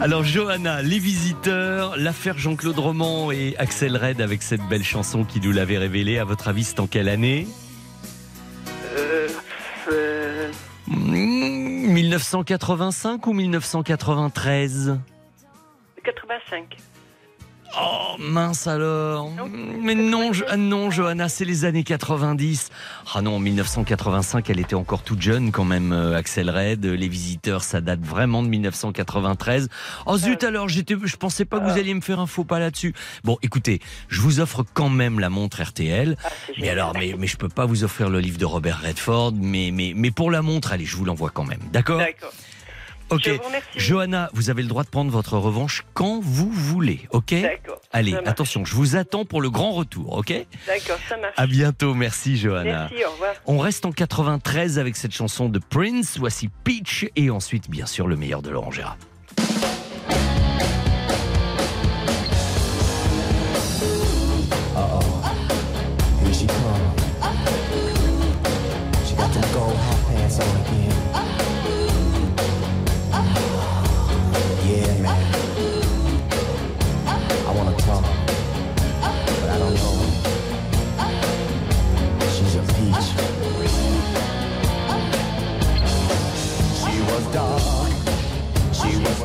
Alors Johanna, les visiteurs, l'affaire Jean-Claude Roman et Axel Red avec cette belle chanson qui nous l'avait révélée, à votre avis, c'est en quelle année? Euh, euh, 1985 ou 1993 85. Oh mince alors Mais non, Jo- ah non Johanna, c'est les années 90. Ah non, 1985, elle était encore toute jeune quand même, euh, Axel Red. Les visiteurs, ça date vraiment de 1993. Oh zut alors, j'étais, je pensais pas que vous alliez me faire un faux pas là-dessus. Bon, écoutez, je vous offre quand même la montre RTL. mais alors, mais, mais je peux pas vous offrir le livre de Robert Redford, mais, mais, mais pour la montre, allez, je vous l'envoie quand même. D'accord? D'accord. Ok. Je vous remercie. Johanna, vous avez le droit de prendre votre revanche quand vous voulez, ok D'accord, Allez, attention, je vous attends pour le grand retour, ok D'accord, ça marche. À bientôt, merci Johanna. Merci, au revoir. On reste en 93 avec cette chanson de Prince, voici Peach et ensuite bien sûr le meilleur de Laurent Gérard.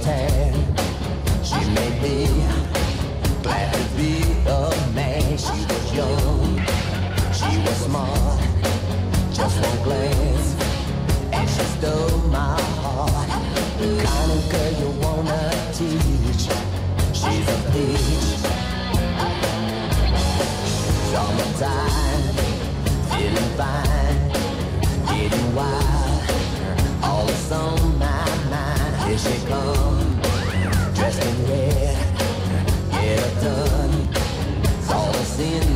Tan. She made me glad to be a man. She was young, she was smart, just one glance, and she stole my heart. The kind of girl you wanna teach. She's a peach. Summertime, feeling fine, getting wild. All that's on my mind. Here she comes, dancing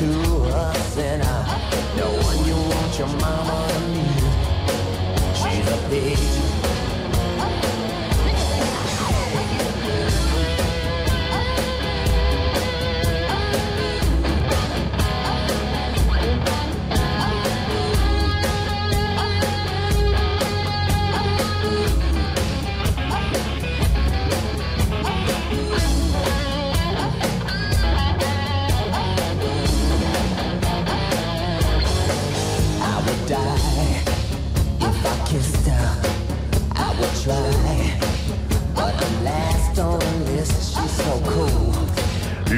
to us and I. No one you want your mama to meet. She's a page.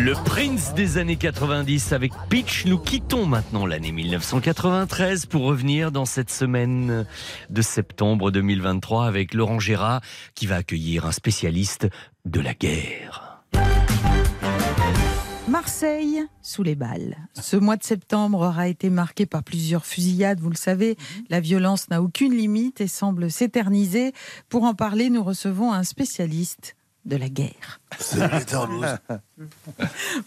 Le Prince des années 90 avec Pitch. Nous quittons maintenant l'année 1993 pour revenir dans cette semaine de septembre 2023 avec Laurent Gérard qui va accueillir un spécialiste de la guerre. Marseille sous les balles. Ce mois de septembre aura été marqué par plusieurs fusillades, vous le savez. La violence n'a aucune limite et semble s'éterniser. Pour en parler, nous recevons un spécialiste de la guerre. *laughs*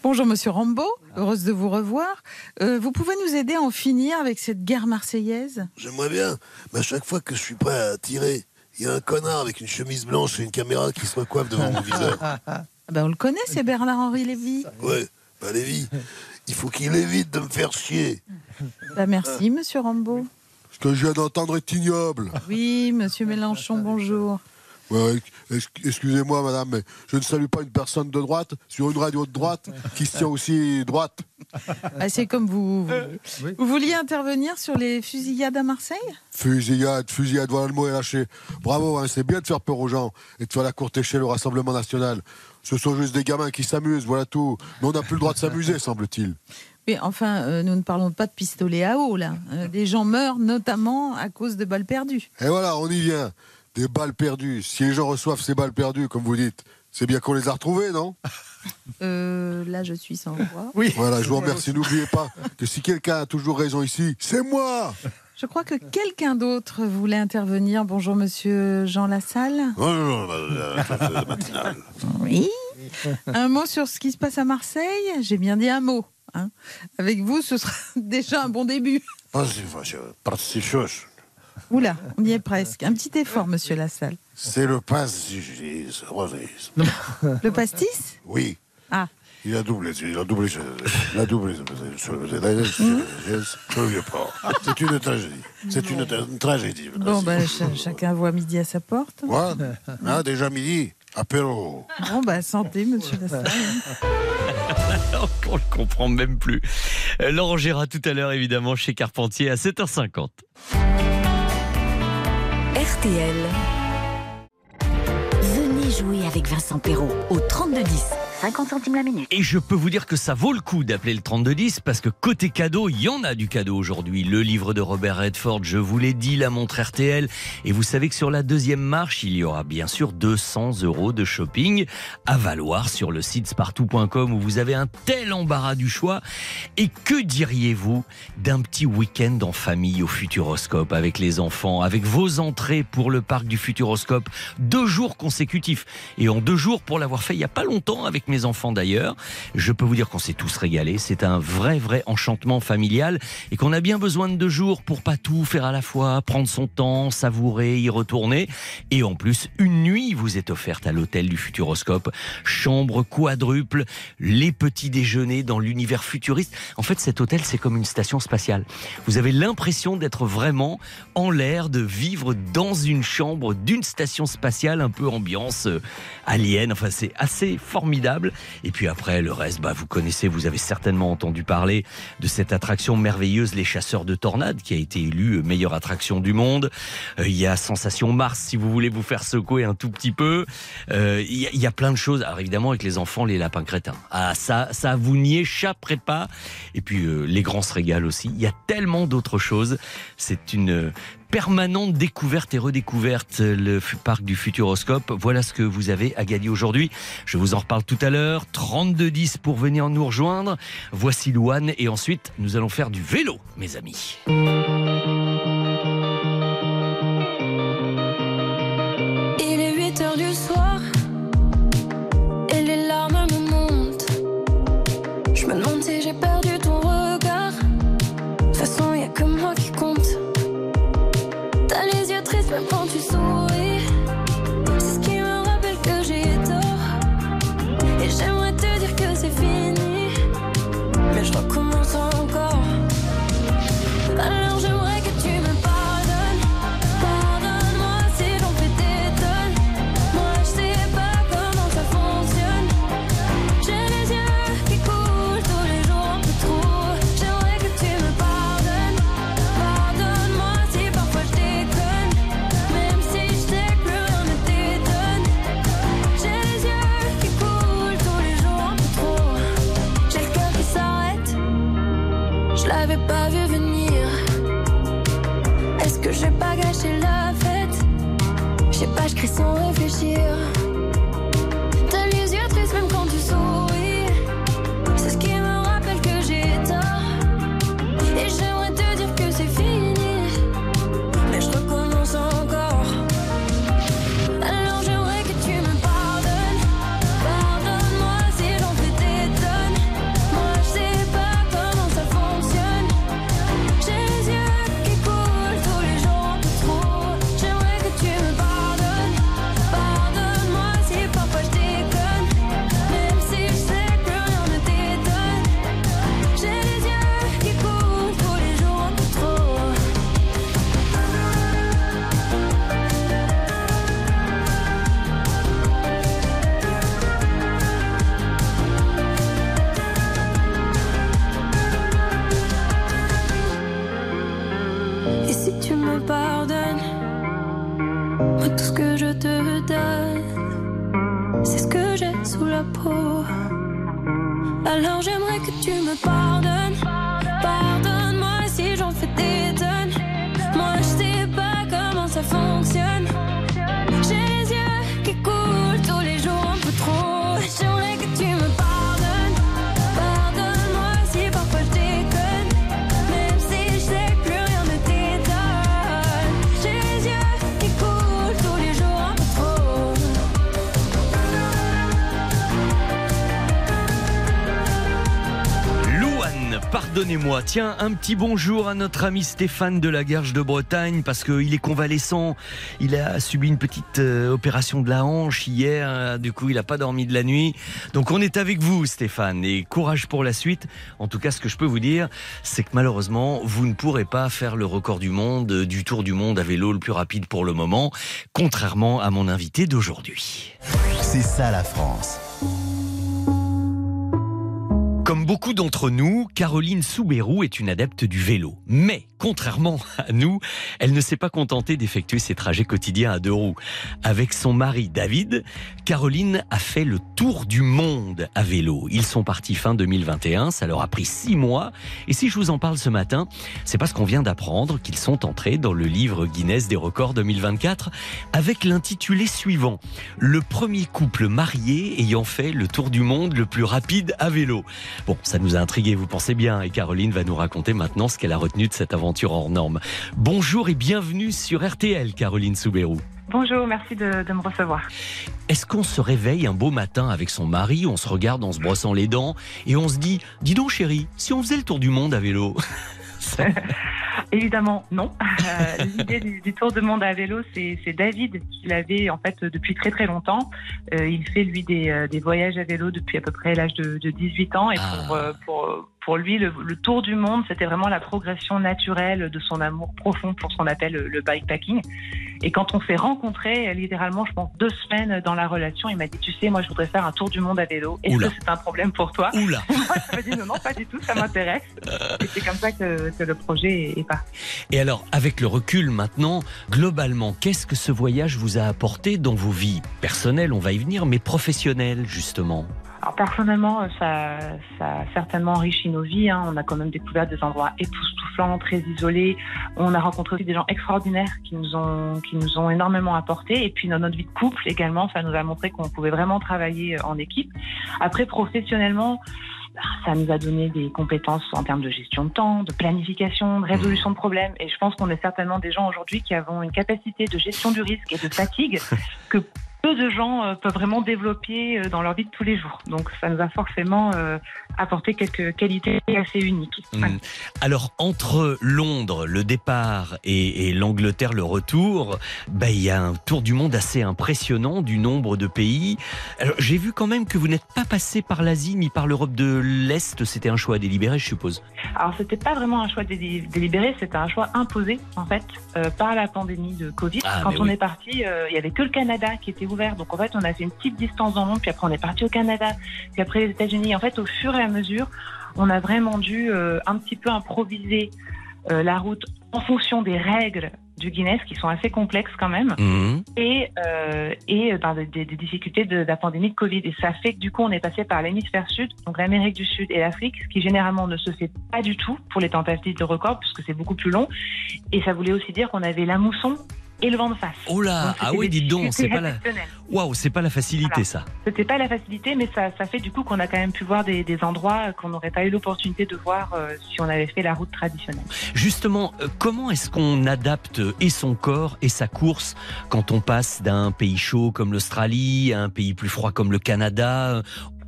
Bonjour Monsieur Rambo, heureuse de vous revoir. Euh, vous pouvez nous aider à en finir avec cette guerre marseillaise? J'aimerais bien, mais à chaque fois que je suis prêt à tirer, il y a un connard avec une chemise blanche et une caméra qui se recoiffe devant mon viseur. Ah ben, On le connaît, c'est Bernard-Henri Lévy. Ouais, bah Lévi, il faut qu'il évite de me faire chier. Bah, merci Monsieur Rambo. Ce que je viens d'entendre est ignoble. Oui, Monsieur Mélenchon, bonjour. Ouais, Excusez-moi, madame, mais je ne salue pas une personne de droite sur une radio de droite qui se tient aussi droite. Ah, c'est comme vous voulez. Vous vouliez intervenir sur les fusillades à Marseille? Fusillade, fusillade, voilà le mot est lâché. Bravo, hein, c'est bien de faire peur aux gens et de faire la courte échelle au Rassemblement National. Ce sont juste des gamins qui s'amusent, voilà tout. Mais on n'a plus le droit de s'amuser, semble-t-il. Mais enfin, euh, nous ne parlons pas de pistolet à eau, là. Euh, des gens meurent notamment à cause de balles perdues. Et voilà, on y vient. Des balles perdues. Si les gens reçoivent ces balles perdues, comme vous dites, c'est bien qu'on les a retrouvées, non *laughs* Euh, là, je suis sans voix. *laughs* Voilà, je vous remercie. N'oubliez pas que si quelqu'un a toujours raison ici, c'est moi Je crois que quelqu'un d'autre voulait intervenir. Bonjour, monsieur Jean Lassalle. Bonjour, matinale. Oui. Un mot sur ce qui se passe à Marseille J'ai bien dit un mot. hein. Avec vous, ce sera *laughs* déjà un bon début. Oula, on y est presque. Un petit effort, monsieur Lassalle. C'est le pastis. Le pastis? Oui. Ah. Il a doublé, il a doublé, il a doublé. Je ne viens pas. C'est une tragédie. C'est une, tra- une tragédie. Bon, ben, ch- chacun voit midi à sa porte. Quoi Ah, déjà midi Apéro. Bon, bah, santé, monsieur Lassalle. *laughs* On le comprend même plus. Euh, Laurent Gérard tout à l'heure évidemment chez Carpentier à 7h50. Venez jouer avec Vincent Perrault au 3210. 50 centimes la minute. Et je peux vous dire que ça vaut le coup d'appeler le 3210 parce que côté cadeau, il y en a du cadeau aujourd'hui. Le livre de Robert Redford, je vous l'ai dit, la montre RTL. Et vous savez que sur la deuxième marche, il y aura bien sûr 200 euros de shopping à valoir sur le site spartou.com où vous avez un tel embarras du choix. Et que diriez-vous d'un petit week-end en famille au Futuroscope avec les enfants, avec vos entrées pour le parc du Futuroscope, deux jours consécutifs. Et en deux jours, pour l'avoir fait il n'y a pas longtemps avec mes enfants d'ailleurs, je peux vous dire qu'on s'est tous régalés. C'est un vrai, vrai enchantement familial et qu'on a bien besoin de deux jours pour pas tout faire à la fois, prendre son temps, savourer, y retourner. Et en plus, une nuit vous est offerte à l'hôtel du Futuroscope. Chambre quadruple, les petits déjeuners dans l'univers futuriste. En fait, cet hôtel, c'est comme une station spatiale. Vous avez l'impression d'être vraiment en l'air, de vivre dans une chambre d'une station spatiale, un peu ambiance euh, alien. Enfin, c'est assez formidable. Et puis après, le reste, bah, vous connaissez, vous avez certainement entendu parler de cette attraction merveilleuse, les chasseurs de tornades, qui a été élue meilleure attraction du monde. Euh, Il y a Sensation Mars, si vous voulez vous faire secouer un tout petit peu. Euh, Il y, a- plein de choses. Alors évidemment, avec les enfants, les lapins crétins. Ah, ça, ça vous n'y échapperez pas. Et puis, euh, les grands se régalent aussi. Il y a tellement d'autres choses. C'est une euh, permanente découverte et redécouverte, le parc du Futuroscope. Voilà ce que vous avez à gagner aujourd'hui. Je vous en reparle tout à l'heure. 3210 pour venir nous rejoindre. Voici Louane et ensuite nous allons faire du vélo, mes amis. J'ai pas gâché la fête. Je sais pas, je crie sans réfléchir. Alors j'aimerais que tu me pardonnes. Pardonnez-moi. Tiens, un petit bonjour à notre ami Stéphane de la Gerge de Bretagne parce qu'il est convalescent. Il a subi une petite euh, opération de la hanche hier. euh, Du coup, il n'a pas dormi de la nuit. Donc, on est avec vous, Stéphane. Et courage pour la suite. En tout cas, ce que je peux vous dire, c'est que malheureusement, vous ne pourrez pas faire le record du monde, euh, du tour du monde à vélo le plus rapide pour le moment, contrairement à mon invité d'aujourd'hui. C'est ça la France. Comme beaucoup d'entre nous, Caroline Soubérou est une adepte du vélo. Mais, contrairement à nous, elle ne s'est pas contentée d'effectuer ses trajets quotidiens à deux roues. Avec son mari David, Caroline a fait le tour du monde à vélo. Ils sont partis fin 2021, ça leur a pris six mois. Et si je vous en parle ce matin, c'est parce qu'on vient d'apprendre qu'ils sont entrés dans le livre Guinness des records 2024 avec l'intitulé suivant. Le premier couple marié ayant fait le tour du monde le plus rapide à vélo. Bon, ça nous a intrigués, vous pensez bien, et Caroline va nous raconter maintenant ce qu'elle a retenu de cette aventure hors norme. Bonjour et bienvenue sur RTL, Caroline Soubérou. Bonjour, merci de, de me recevoir. Est-ce qu'on se réveille un beau matin avec son mari, on se regarde en se brossant les dents et on se dit, dis donc chérie, si on faisait le tour du monde à vélo? *laughs* *laughs* Évidemment, non. Euh, L'idée du, du tour de monde à vélo, c'est David qui l'avait en fait depuis très très longtemps. Euh, il fait lui des, euh, des voyages à vélo depuis à peu près l'âge de, de 18 ans et pour, euh, pour, pour lui, le, le tour du monde, c'était vraiment la progression naturelle de son amour profond pour ce qu'on appelle le, le bikepacking. Et quand on s'est rencontrés, littéralement, je pense deux semaines dans la relation, il m'a dit, tu sais, moi je voudrais faire un tour du monde à vélo. Est-ce que c'est un problème pour toi Oula. *laughs* Moi, je me dis, non, non, pas du tout, ça m'intéresse. Et c'est comme ça que, que le projet est parti. Et alors, avec le recul maintenant, globalement, qu'est-ce que ce voyage vous a apporté dans vos vies personnelles, on va y venir, mais professionnelles, justement? Alors personnellement, euh, ça, ça a certainement enrichi nos vies. hein. On a quand même découvert des endroits époustouflants, très isolés. On a rencontré aussi des gens extraordinaires qui nous ont, qui nous ont énormément apporté. Et puis dans notre vie de couple également, ça nous a montré qu'on pouvait vraiment travailler euh, en équipe. Après, professionnellement, bah, ça nous a donné des compétences en termes de gestion de temps, de planification, de résolution de problèmes. Et je pense qu'on est certainement des gens aujourd'hui qui avons une capacité de gestion du risque et de fatigue *laughs* que peu de gens euh, peuvent vraiment développer euh, dans leur vie de tous les jours. Donc ça nous a forcément euh, apporté quelques qualités assez uniques. Hmm. Alors, entre Londres, le départ, et, et l'Angleterre, le retour, bah, il y a un tour du monde assez impressionnant du nombre de pays. Alors, j'ai vu quand même que vous n'êtes pas passé par l'Asie ni par l'Europe de l'Est. C'était un choix délibéré, je suppose. Alors c'était pas vraiment un choix délib- délibéré, c'était un choix imposé en fait euh, par la pandémie de Covid. Ah, Quand on oui. est parti, euh, il y avait que le Canada qui était ouvert. Donc en fait, on a fait une petite distance dans le monde, puis après on est parti au Canada, puis après les États-Unis. En fait, au fur et à mesure, on a vraiment dû euh, un petit peu improviser euh, la route en fonction des règles du Guinness qui sont assez complexes quand même Mhm. et, euh, et euh, ben, des, des difficultés de, de la pandémie de Covid. Et ça fait que du coup, on est passé par l'hémisphère sud, donc l'Amérique du Sud et l'Afrique, ce qui généralement ne se fait pas du tout pour les tentatives de record, puisque c'est beaucoup plus long. Et ça voulait aussi dire qu'on avait la mousson et le vent de face. Oh là, Donc, ah oui, dites donc, c'est pas la, waouh, c'est pas la facilité Voilà. ça. C'était pas la facilité, mais ça, ça fait du coup qu'on a quand même pu voir des, des endroits qu'on n'aurait pas eu l'opportunité de voir euh, si on avait fait la route traditionnelle. Justement, euh, comment est-ce qu'on adapte euh, et son corps et sa course quand on passe d'un pays chaud comme l'Australie à un pays plus froid comme le Canada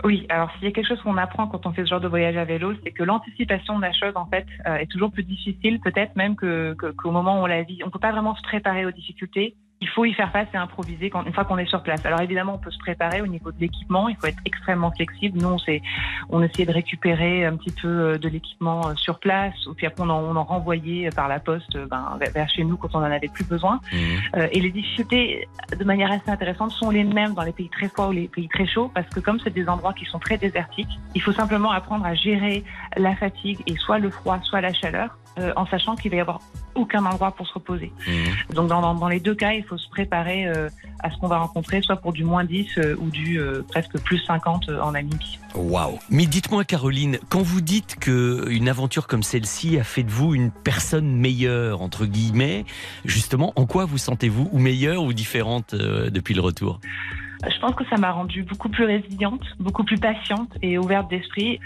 Oui, alors s'il y a quelque chose qu'on apprend quand on fait ce genre de voyage à vélo, c'est que l'anticipation de la chose en fait euh, est toujours plus difficile, peut-être même qu'au moment où on la vit. On peut pas vraiment se préparer aux difficultés. Il faut y faire face et improviser quand, une fois qu'on est sur place. Alors évidemment, on peut se préparer au niveau de l'équipement. Il faut être extrêmement flexible. Nous, on, on essayait de récupérer un petit peu euh, de l'équipement euh, sur place, ou puis après on en, on en renvoyait par la poste euh, ben, vers- chez nous quand on en avait plus besoin. Euh, et les difficultés, de manière assez intéressante, sont les mêmes dans les pays très froids ou les pays très chauds, parce que comme c'est des endroits qui sont très désertiques, il faut simplement apprendre à gérer la fatigue et soit le froid, soit la chaleur, euh, en sachant qu'il va y avoir aucun endroit pour se reposer. Donc dans, les deux cas, il faut se préparer euh, à ce qu'on va rencontrer, soit pour du moins 10 euh, ou du presque plus 50 en Namibie. Waouh Mais dites-moi, Caroline, quand vous dites que une aventure comme celle-ci a fait de vous une personne meilleure entre guillemets, justement, en quoi vous sentez-vous ou meilleure ou différente depuis le retour? Je pense que ça m'a rendue beaucoup plus résiliente, beaucoup plus patiente et ouverte d'esprit.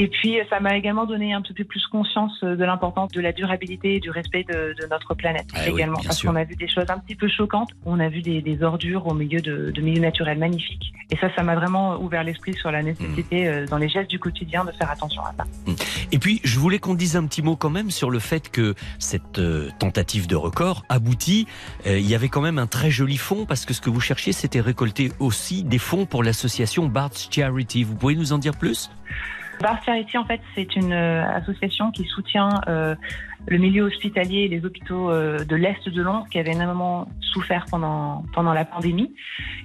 Et puis, ça m'a également donné un petit peu plus conscience de l'importance de la durabilité et du respect de, de notre planète Ah également. parce qu'on a vu des choses un petit peu choquantes. On a vu des, des ordures au milieu de, de milieux naturels magnifiques. Et ça, ça m'a vraiment ouvert l'esprit sur la nécessité, euh, dans les gestes du quotidien, de faire attention à ça. Et puis, je voulais qu'on dise un petit mot quand même sur le fait que cette euh, tentative de record aboutit. Euh, il y avait quand même un très joli fond parce que ce que vous cherchiez, c'était récolter aussi des fonds pour l'association Bart's Charity. Vous pouvez nous en dire plus? Bar Charity, en fait, c'est une euh, association qui soutient euh, le milieu hospitalier et les hôpitaux euh, de l'Est de Londres qui avaient énormément souffert pendant, la pandémie.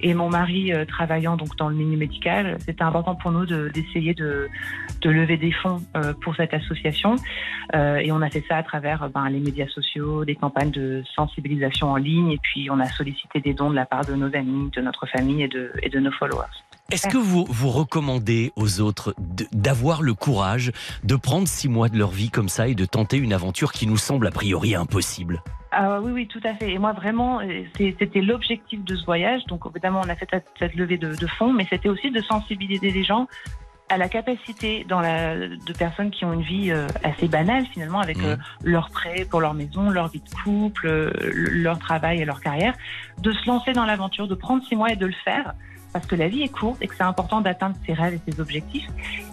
Et mon mari, travaillant donc dans le milieu médical, c'était important pour nous de- d'essayer de, lever des fonds pour cette association. Et on a fait ça à travers ben, les médias sociaux, des campagnes de sensibilisation en ligne. Et puis, on a sollicité des dons de la part de nos amis, de notre famille et et de nos followers. Est-ce que vous, vous recommandez aux autres d'avoir le courage de prendre six mois de leur vie comme ça et de tenter une aventure qui nous semble a priori impossible? Ah oui, oui, tout à fait. Et moi, vraiment, euh, c'était l'objectif de ce voyage. Donc, évidemment, on a fait cette, levée de, de fonds, mais c'était aussi de sensibiliser les gens à la capacité dans la, de personnes qui ont une vie euh, assez banale, finalement, avec euh, leurs prêts pour leur maison, leur vie de couple, euh, leur travail et leur carrière, de se lancer dans l'aventure, de prendre six mois et de le faire. Parce que la vie est courte et que c'est important d'atteindre ses rêves et ses objectifs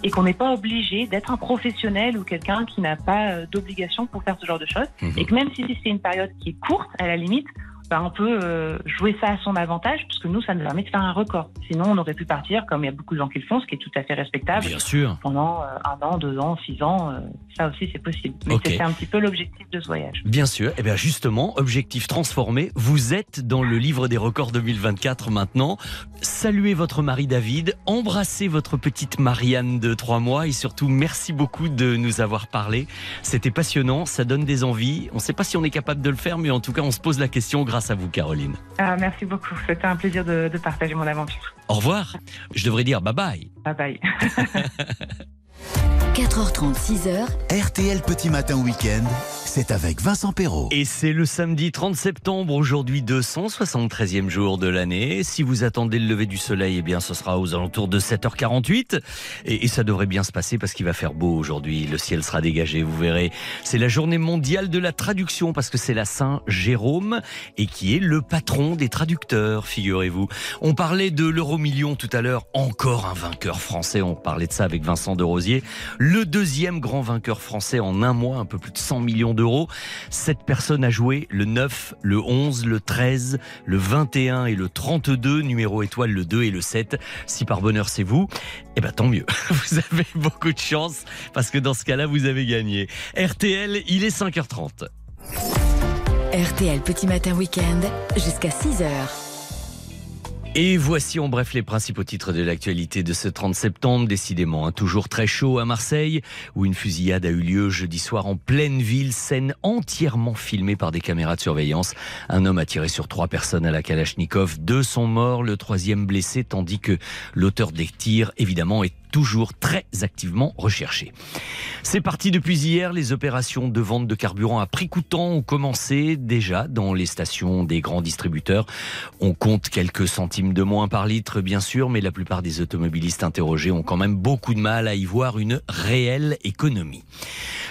et qu'on n'est pas obligé d'être un professionnel ou quelqu'un qui n'a pas euh, d'obligation pour faire ce genre de choses. Et que même si c'est une période qui est courte, à la limite, bah, on peut euh, jouer ça à son avantage, puisque nous, ça nous permet de faire un record. Sinon, on aurait pu partir, comme il y a beaucoup de gens qui le font, ce qui est tout à fait respectable. Bien sûr. Pendant euh, un an, deux ans, six ans, euh, ça aussi, c'est possible. Mais Ok. c'était un petit peu l'objectif de ce voyage. Bien sûr. Et bien justement, objectif transformé. Vous êtes dans le livre des records 2024 maintenant. Saluez votre mari David, embrassez votre petite Marianne de trois mois et surtout merci beaucoup de nous avoir parlé. C'était passionnant, ça donne des envies. On ne sait pas si on est capable de le faire, mais en tout cas, on se pose la question grâce à vous, Caroline. Ah, merci beaucoup. C'était un plaisir de, de partager mon aventure. Au revoir. Je devrais dire bye bye. Bye bye. *laughs* 4h30, 6h, RTL Petit Matin Week-end, c'est avec Vincent Perrault. Et c'est le samedi 30 septembre, aujourd'hui 273e jour de l'année. Si vous attendez le lever du soleil, eh bien ce sera aux alentours de 7h48. Et, et ça devrait bien se passer parce qu'il va faire beau aujourd'hui. Le ciel sera dégagé, vous verrez. C'est la journée mondiale de la traduction parce que c'est la Saint Jérôme et qui est le patron des traducteurs, figurez-vous. On parlait de l'euro million tout à l'heure. Encore un vainqueur français. On parlait de ça avec Vincent de Rosier. Le deuxième grand vainqueur français en un mois, un peu plus de 100 millions d'euros. Cette personne a joué le 9, le 11, le 13, le 21 et le 32, numéro étoile le 2 et le 7. Si par bonheur c'est vous, eh ben tant mieux. *laughs* Vous avez beaucoup de chance parce que dans ce cas-là, vous avez gagné. RTL, il est 5h30. RTL Petit Matin Week-end, jusqu'à 6h. Et voici en bref les principaux titres de l'actualité de ce 30 septembre. Décidément, hein, toujours très chaud à Marseille, où une fusillade a eu lieu jeudi soir en pleine ville, scène entièrement filmée par des caméras de surveillance. Un homme a tiré sur trois personnes à la Kalachnikov. Deux sont morts, le troisième blessé, tandis que l'auteur des tirs, évidemment, est toujours très activement recherché. C'est parti depuis hier. Les opérations de vente de carburant à prix coûtant ont commencé déjà dans les stations des grands distributeurs. On compte quelques centimes de moins par litre, bien sûr, mais la plupart des automobilistes interrogés ont quand même beaucoup de mal à y voir une réelle économie.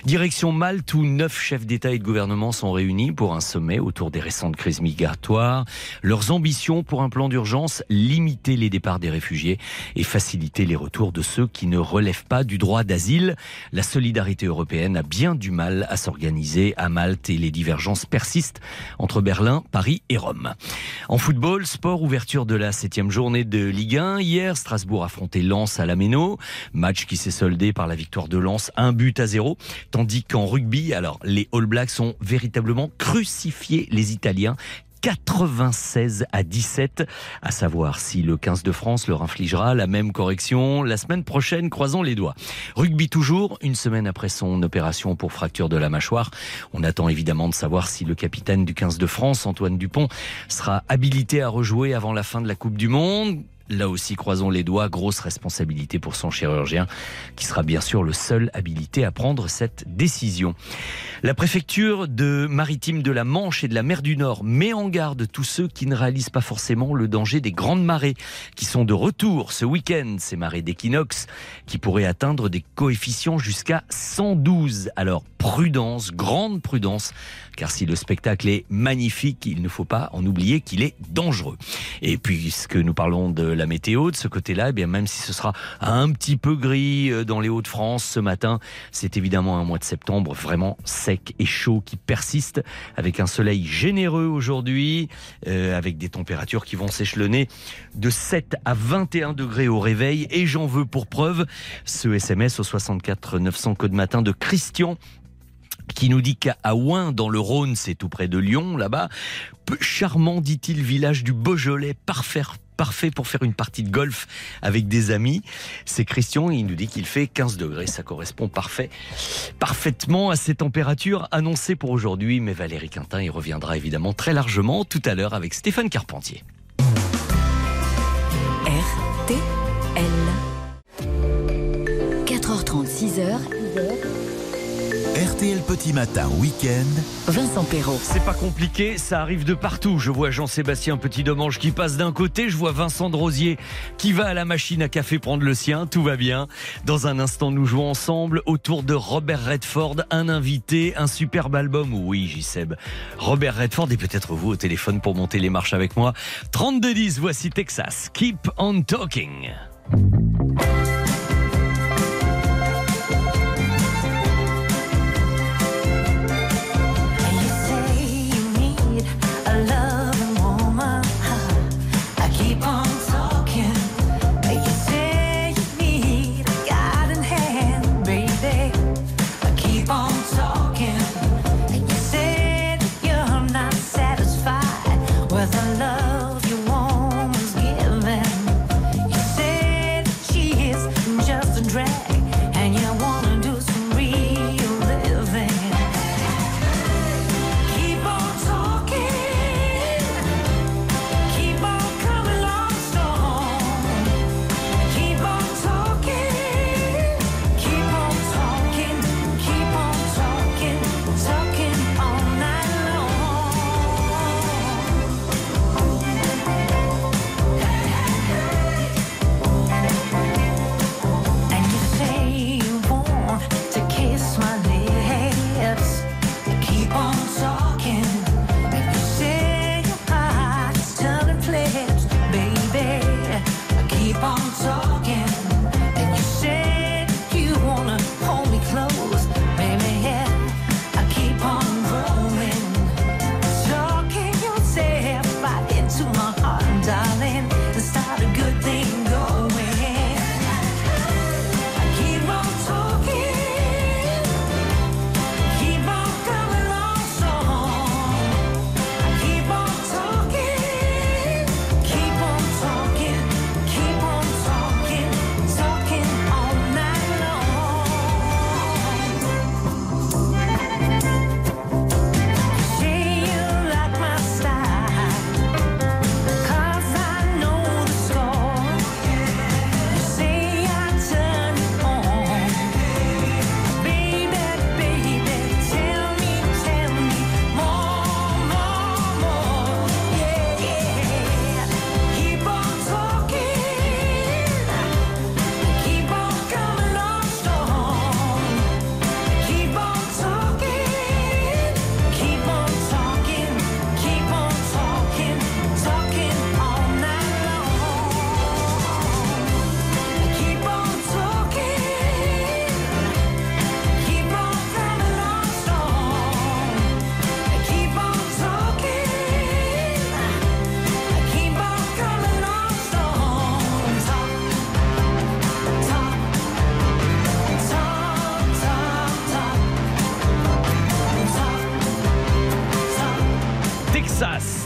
Direction Malte, où neuf chefs d'État et de gouvernement sont réunis pour un sommet autour des récentes crises migratoires. Leurs ambitions pour un plan d'urgence, limiter les départs des réfugiés et faciliter les retours de ceux qui ne relèvent pas du droit d'asile. La solidarité européenne a bien du mal à s'organiser à Malte et les divergences persistent entre Berlin, Paris et Rome. En football, sport, ouverture de la septième journée de Ligue 1. Hier, Strasbourg affrontait Lens à la Méno. Match qui s'est soldé par la victoire de Lens, un but à zéro. Tandis qu'en rugby, alors, les All Blacks ont véritablement crucifié les Italiens 96 à 17. À savoir si le 15 de France leur infligera la même correction la semaine prochaine, croisons les doigts. Rugby toujours, une semaine après son opération pour fracture de la mâchoire. On attend évidemment de savoir si le capitaine du 15 de France, Antoine Dupont, sera habilité à rejouer avant la fin de la Coupe du Monde. Là aussi, croisons les doigts, grosse responsabilité pour son chirurgien, qui sera bien sûr le seul habilité à prendre cette décision. La préfecture de maritime de la Manche et de la mer du Nord met en garde tous ceux qui ne réalisent pas forcément le danger des grandes marées, qui sont de retour ce week-end, ces marées d'équinoxe, qui pourraient atteindre des coefficients jusqu'à 112. Alors, prudence, grande prudence, car si le spectacle est magnifique, il ne faut pas en oublier qu'il est dangereux. Et puisque nous parlons de la météo de ce côté-là, eh bien même si ce sera un petit peu gris euh, dans les Hauts-de-France ce matin, c'est évidemment un mois de septembre vraiment sec et chaud qui persiste, avec un soleil généreux aujourd'hui, euh, avec des températures qui vont s'échelonner de 7 à 21 degrés au réveil. Et j'en veux pour preuve ce SMS au 64 900 code matin de Christian qui nous dit qu'à Ouin, dans le Rhône, c'est tout près de Lyon, là-bas, charmant, dit-il, village du Beaujolais, parfait parfait pour faire une partie de golf avec des amis. C'est Christian, il nous dit qu'il fait 15 degrés. Ça correspond parfait, parfaitement à ces températures annoncées pour aujourd'hui. Mais Valérie Quintin y reviendra évidemment très largement tout à l'heure avec Stéphane Carpentier. RTL. 4h30, 6h. RTL Petit Matin Week-end. Vincent Perrault. C'est pas compliqué, ça arrive de partout. Je vois Jean-Sébastien Petit Domange qui passe d'un côté, je vois Vincent de Rosier qui va à la machine à café prendre le sien, tout va bien. Dans un instant, nous jouons ensemble autour de Robert Redford, un invité, un superbe album. Oui, J-Seb. Robert Redford et peut-être vous au téléphone pour monter les marches avec moi. 32-10, voici Texas. Keep on talking.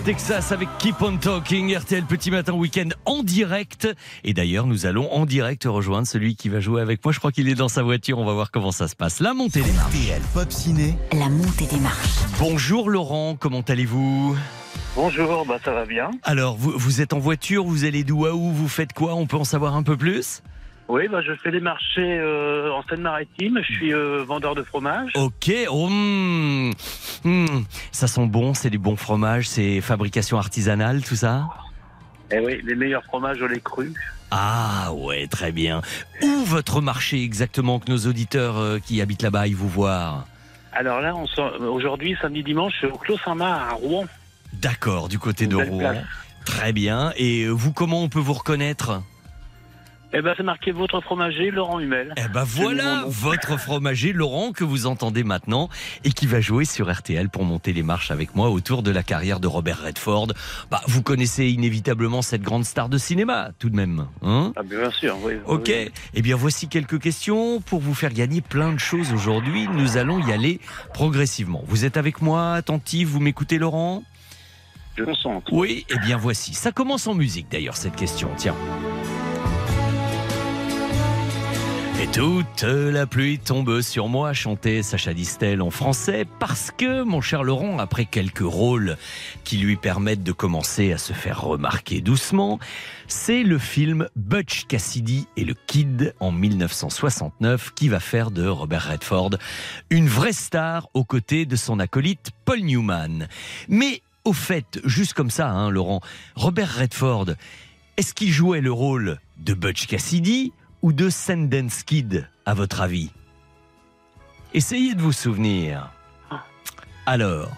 Texas, avec Keep on Talking, RTL Petit Matin Week-end en direct. Et d'ailleurs, nous allons en direct rejoindre celui qui va jouer avec moi. Je crois qu'il est dans sa voiture. On va voir comment ça se passe. La montée des marches. RTL Pop Ciné. La montée des marches. Bonjour Laurent, comment allez-vous? Bonjour, bah ça va bien. Alors, vous, vous êtes en voiture, vous allez d'où à où, vous faites quoi? On peut en savoir un peu plus? Oui, bah je fais des marchés euh, en Seine-Maritime. Je suis euh, vendeur de fromage. Ok, oh, hmm, hmm, ça sent bon, c'est du bon fromage, c'est fabrication artisanale, tout ça? Eh oui, les meilleurs fromages au lait cru. Ah ouais, très bien. Où votre marché exactement que nos auditeurs euh, qui habitent là-bas aillent vous voir Alors là, on aujourd'hui, samedi, dimanche, je suis au Clos Saint-Marc à Rouen. D'accord, du côté de Belle Rouen. place. Très bien. Et vous, comment on peut vous reconnaître? Eh ben, c'est marqué votre fromager, Laurent Humel. Eh ben voilà, votre fromager Laurent que vous entendez maintenant et qui va jouer sur RTL pour monter les marches avec moi autour de la carrière de Robert Redford. Bah, vous connaissez inévitablement cette grande star de cinéma, tout de même. Hein? Ah, bien sûr, oui. Ok, oui. eh bien voici quelques questions pour vous faire gagner plein de choses aujourd'hui. Nous allons y aller progressivement. Vous êtes avec moi, attentif, vous m'écoutez Laurent? Je concentre. Oui, eh bien voici. Ça commence en musique d'ailleurs cette question, tiens. Et toute la pluie tombe sur moi, chantait Sacha Distel en français, parce que, mon cher Laurent, après quelques rôles qui lui permettent de commencer à se faire remarquer doucement, c'est le film Butch Cassidy et le Kid en 1969 qui va faire de Robert Redford une vraie star aux côtés de son acolyte Paul Newman. Mais au fait, juste comme ça, hein, Laurent, Robert Redford, est-ce qu'il jouait le rôle de Butch Cassidy ou de Sundance Kid, à votre avis? Essayez de vous souvenir. Alors,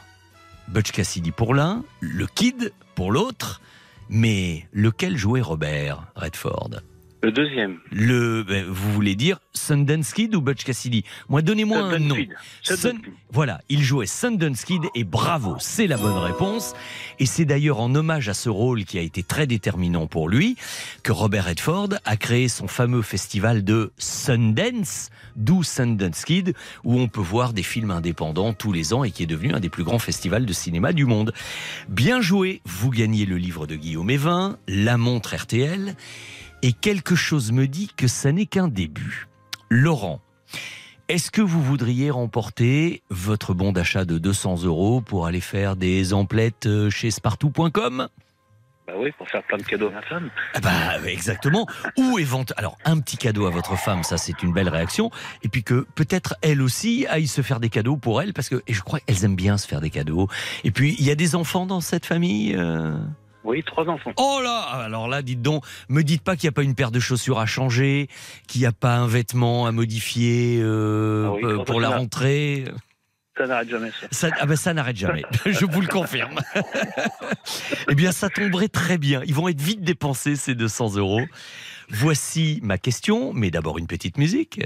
Butch Cassidy pour l'un, le Kid pour l'autre, mais lequel jouait Robert Redford? Le deuxième. le, ben, vous voulez dire Sundance Kid ou Butch Cassidy? Moi, donnez-moi un nom. Sun- Kid. Voilà, il jouait Sundance Kid et bravo, c'est la bonne réponse. Et c'est d'ailleurs en hommage à ce rôle qui a été très déterminant pour lui que Robert Redford a créé son fameux festival de Sundance, d'où Sundance Kid, où on peut voir des films indépendants tous les ans et qui est devenu un des plus grands festivals de cinéma du monde. Bien joué, vous gagnez le livre de Guillaume Evin, la montre RTL, et quelque chose me dit que ça n'est qu'un début. Laurent, est-ce que vous voudriez remporter votre bon d'achat de 200 euros pour aller faire des emplettes euh, chez spartou.com Bah oui, pour faire plein de cadeaux à ma femme. Ah bah exactement. Ou éventuellement, alors un petit cadeau à votre femme, ça c'est une belle réaction. Et puis que peut-être elle aussi aille se faire des cadeaux pour elle, parce que et je crois qu'elles aiment bien se faire des cadeaux. Et puis il y a des enfants dans cette famille. euh? Oui, trois enfants. Oh là Alors là, dites donc, me dites pas qu'il n'y a pas une paire de chaussures à changer, qu'il n'y a pas un vêtement à modifier euh, Ah oui, euh, pour la rentrée. Ça n'arrête jamais ça. Ça, ah ben ça n'arrête jamais, *laughs* je vous le confirme. *laughs* eh bien, ça tomberait très bien. Ils vont être vite dépensés, ces 200 euros. Voici ma question, mais d'abord une petite musique.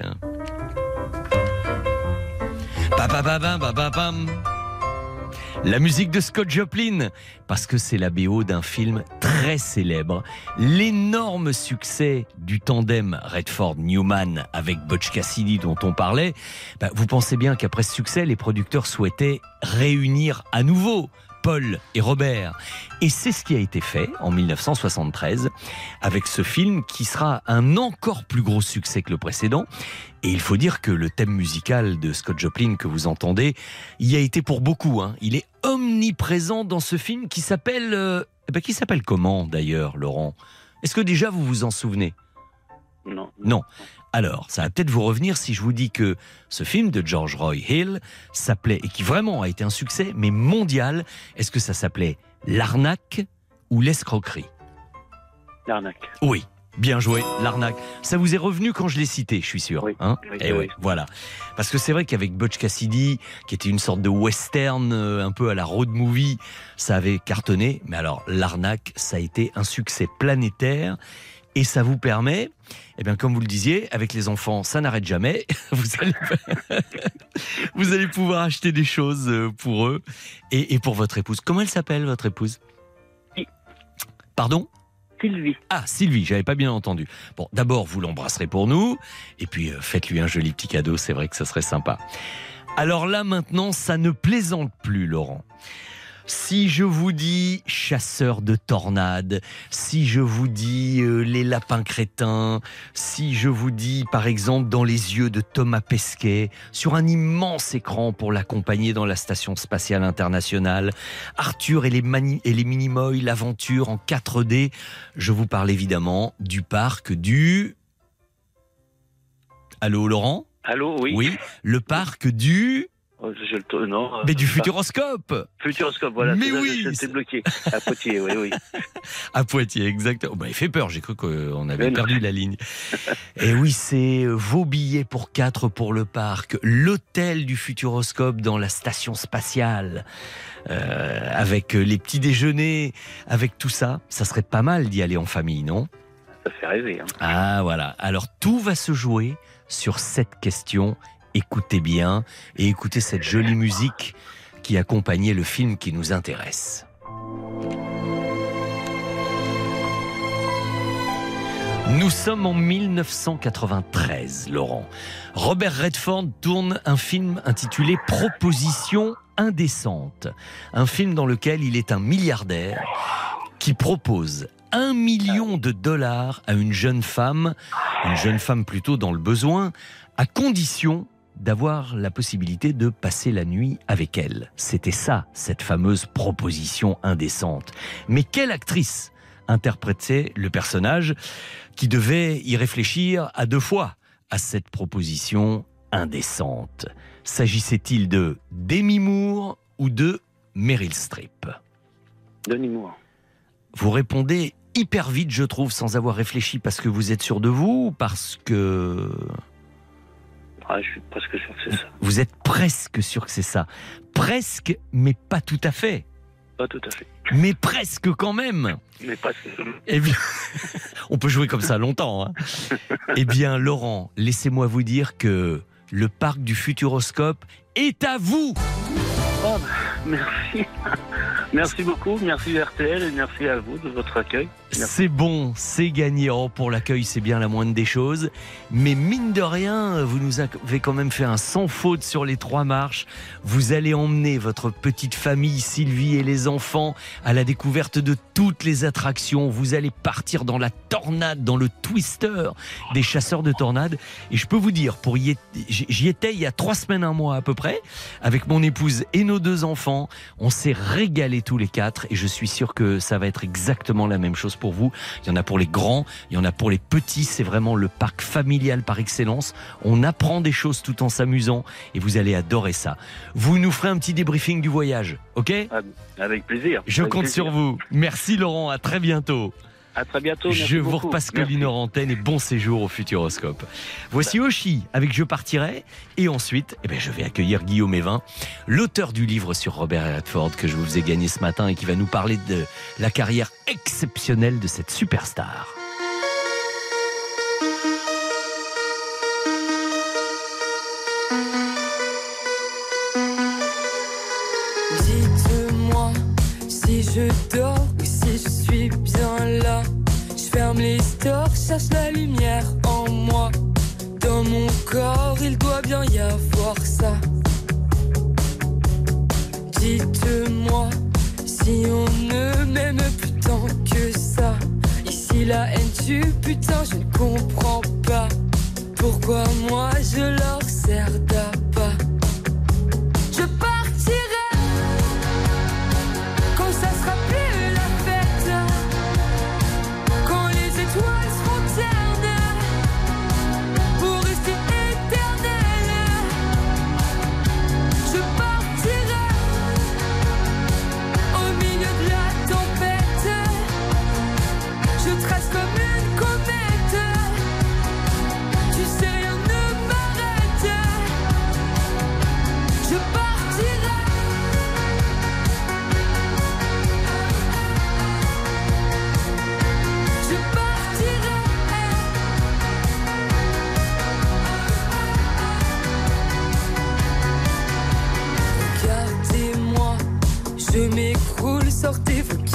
La musique de Scott Joplin, parce que c'est la BO d'un film très célèbre, l'énorme succès du tandem Redford-Newman avec Butch Cassidy dont on parlait. bah, vous pensez bien qu'après ce succès, les producteurs souhaitaient réunir à nouveau Paul et Robert. Et c'est ce qui a été fait en 1973 avec ce film qui sera un encore plus gros succès que le précédent. Et il faut dire que le thème musical de Scott Joplin que vous entendez y a été pour beaucoup. hein. Il est omniprésent dans ce film qui s'appelle... euh, eh ben, qui s'appelle comment d'ailleurs, Laurent? Est-ce que déjà vous vous en souvenez? Non. Non. Alors, ça va peut-être vous revenir si je vous dis que ce film de George Roy Hill s'appelait, et qui vraiment a été un succès, mais mondial, est-ce que ça s'appelait L'arnaque ou l'escroquerie? L'arnaque. Oui. Bien joué, l'arnaque. Ça vous est revenu quand je l'ai cité, je suis sûr. hein? oui, Eh oui. oui, voilà. Parce que c'est vrai qu'avec Butch Cassidy, qui était une sorte de western euh, un peu à la road movie, ça avait cartonné. Mais alors, l'arnaque, ça a été un succès planétaire. Et ça vous permet, eh bien, comme vous le disiez, avec les enfants, ça n'arrête jamais. *laughs* Vous allez, *laughs* vous allez pouvoir acheter des choses euh, pour eux et, et pour votre épouse. Comment elle s'appelle, votre épouse? Pardon? Sylvie. Ah, Sylvie, j'avais pas bien entendu. Bon, d'abord, vous l'embrasserez pour nous, et puis euh, faites-lui un joli petit cadeau, c'est vrai que ça serait sympa. Alors là, maintenant, ça ne plaisante plus, Laurent. Si je vous dis chasseur de tornades, si je vous dis euh, les lapins crétins, si je vous dis par exemple dans les yeux de Thomas Pesquet, sur un immense écran pour l'accompagner dans la station spatiale internationale, Arthur et les, mani- et les Minimoy, l'aventure en 4D, je vous parle évidemment du parc du... Allô Laurent? Allô, oui. Oui, le parc du... Oh, non, euh, Mais du Futuroscope Futuroscope, voilà. Mais oui, J'étais bloqué. À Poitiers, oui, oui. *laughs* À Poitiers, exactement. Bah, il fait peur, j'ai cru qu'on avait Mais non. perdu la ligne. *laughs* Et oui, c'est euh, vos billets pour quatre pour le parc, l'hôtel du Futuroscope dans la station spatiale, euh, avec les petits déjeuners, avec tout ça. Ça serait pas mal d'y aller en famille, non? Ça fait rêver. Hein. Ah voilà. Alors tout va se jouer sur cette question. Écoutez bien et écoutez cette jolie musique qui accompagnait le film qui nous intéresse. Nous sommes en 1993, Laurent. Robert Redford tourne un film intitulé Proposition indécente. Un film dans lequel il est un milliardaire qui propose un million de dollars à une jeune femme, une jeune femme plutôt dans le besoin, à condition d'avoir la possibilité de passer la nuit avec elle. C'était ça, cette fameuse proposition indécente. Mais quelle actrice interprétait le personnage qui devait y réfléchir à deux fois à cette proposition indécente? S'agissait-il de Demi Moore ou de Meryl Streep? Denis Moore. Vous répondez hyper vite, je trouve, sans avoir réfléchi parce que vous êtes sûr de vous ou parce que Ah, je suis presque sûr que c'est ça. vous êtes presque sûr que c'est ça. Presque, mais pas tout à fait. Pas tout à fait. Mais presque quand même. Mais presque. Eh bien, *laughs* on peut jouer comme ça longtemps. hein. Eh bien, Laurent, laissez-moi vous dire que le parc du Futuroscope est à vous. Oh, merci. Merci beaucoup. Merci RTL et merci à vous de votre accueil. C'est bon, c'est gagné. Pour l'accueil, c'est bien la moindre des choses. Mais mine de rien, vous nous avez quand même fait un sans faute sur les trois marches. Vous allez emmener votre petite famille, Sylvie et les enfants, à la découverte de toutes les attractions. Vous allez partir dans la tornade, dans le twister des chasseurs de tornades. Et je peux vous dire, pour y j'y étais il y a trois semaines, un mois à peu près, avec mon épouse et nos deux enfants. On s'est régalés tous les quatre et je suis sûr que ça va être exactement la même chose pour vous. Il y en a pour les grands, il y en a pour les petits. C'est vraiment le parc familial par excellence. On apprend des choses tout en s'amusant et vous allez adorer ça. Vous nous ferez un petit débriefing du voyage, ok? Avec plaisir. Je Avec compte plaisir. sur vous. Merci Laurent, à très bientôt. À très bientôt. merci Je vous repasse. Colline en antenne et bon séjour au Futuroscope. Voici Oshi avec Je partirai et ensuite eh ben, je vais accueillir Guillaume Evin, l'auteur du livre sur Robert Redford que je vous ai gagné ce matin et qui va nous parler de la carrière exceptionnelle de cette superstar. Cherche la lumière en moi. Dans mon corps, il doit bien y avoir ça. Dites-moi si on ne m'aime plus tant que ça. Ici la haine tue, putain, je ne comprends pas. Pourquoi moi je leur sers d'appât.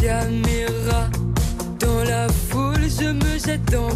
Caméras. Dans la foule, je me jette dans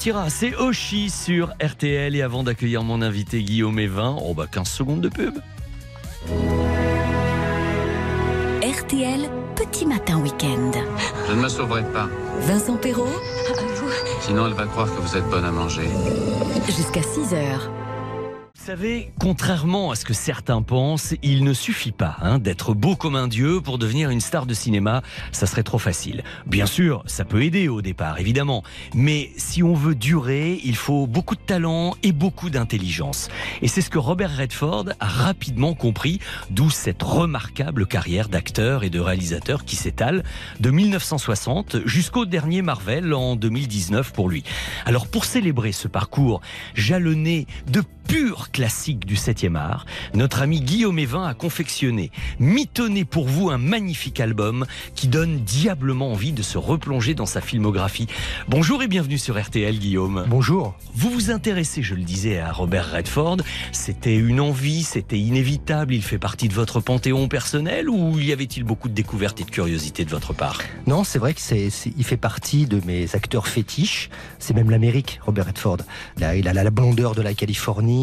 partira. C'est Oshi sur RTL. Et avant d'accueillir mon invité Guillaume Evin, oh bah 15 secondes de pub. RTL, petit matin week-end. Je ne me sauverai pas. Vincent Perrault, Sinon, elle va croire que vous êtes bonne à manger. jusqu'à 6 heures. Vous savez, contrairement à ce que certains pensent, il ne suffit pas hein, d'être beau comme un dieu pour devenir une star de cinéma. Ça serait trop facile. Bien sûr, ça peut aider au départ, évidemment. Mais si on veut durer, il faut beaucoup de talent et beaucoup d'intelligence. Et c'est ce que Robert Redford a rapidement compris, d'où cette remarquable carrière d'acteur et de réalisateur qui s'étale de 1960 jusqu'au dernier Marvel en 2019 pour lui. Alors pour célébrer ce parcours jalonné de pur classique du 7e art, notre ami Guillaume Evin a confectionné, mitonné pour vous un magnifique album qui donne diablement envie de se replonger dans sa filmographie. Bonjour et bienvenue sur RTL Guillaume. Bonjour. Vous vous intéressez, je le disais, à Robert Redford. C'était une envie, c'était inévitable, il fait partie de votre panthéon personnel ou y avait-il beaucoup de découvertes et de curiosité de votre part? Non, c'est vrai que c'est, il fait partie de mes acteurs fétiches. C'est même l'Amérique, Robert Redford. Là, il a la blondeur de la Californie.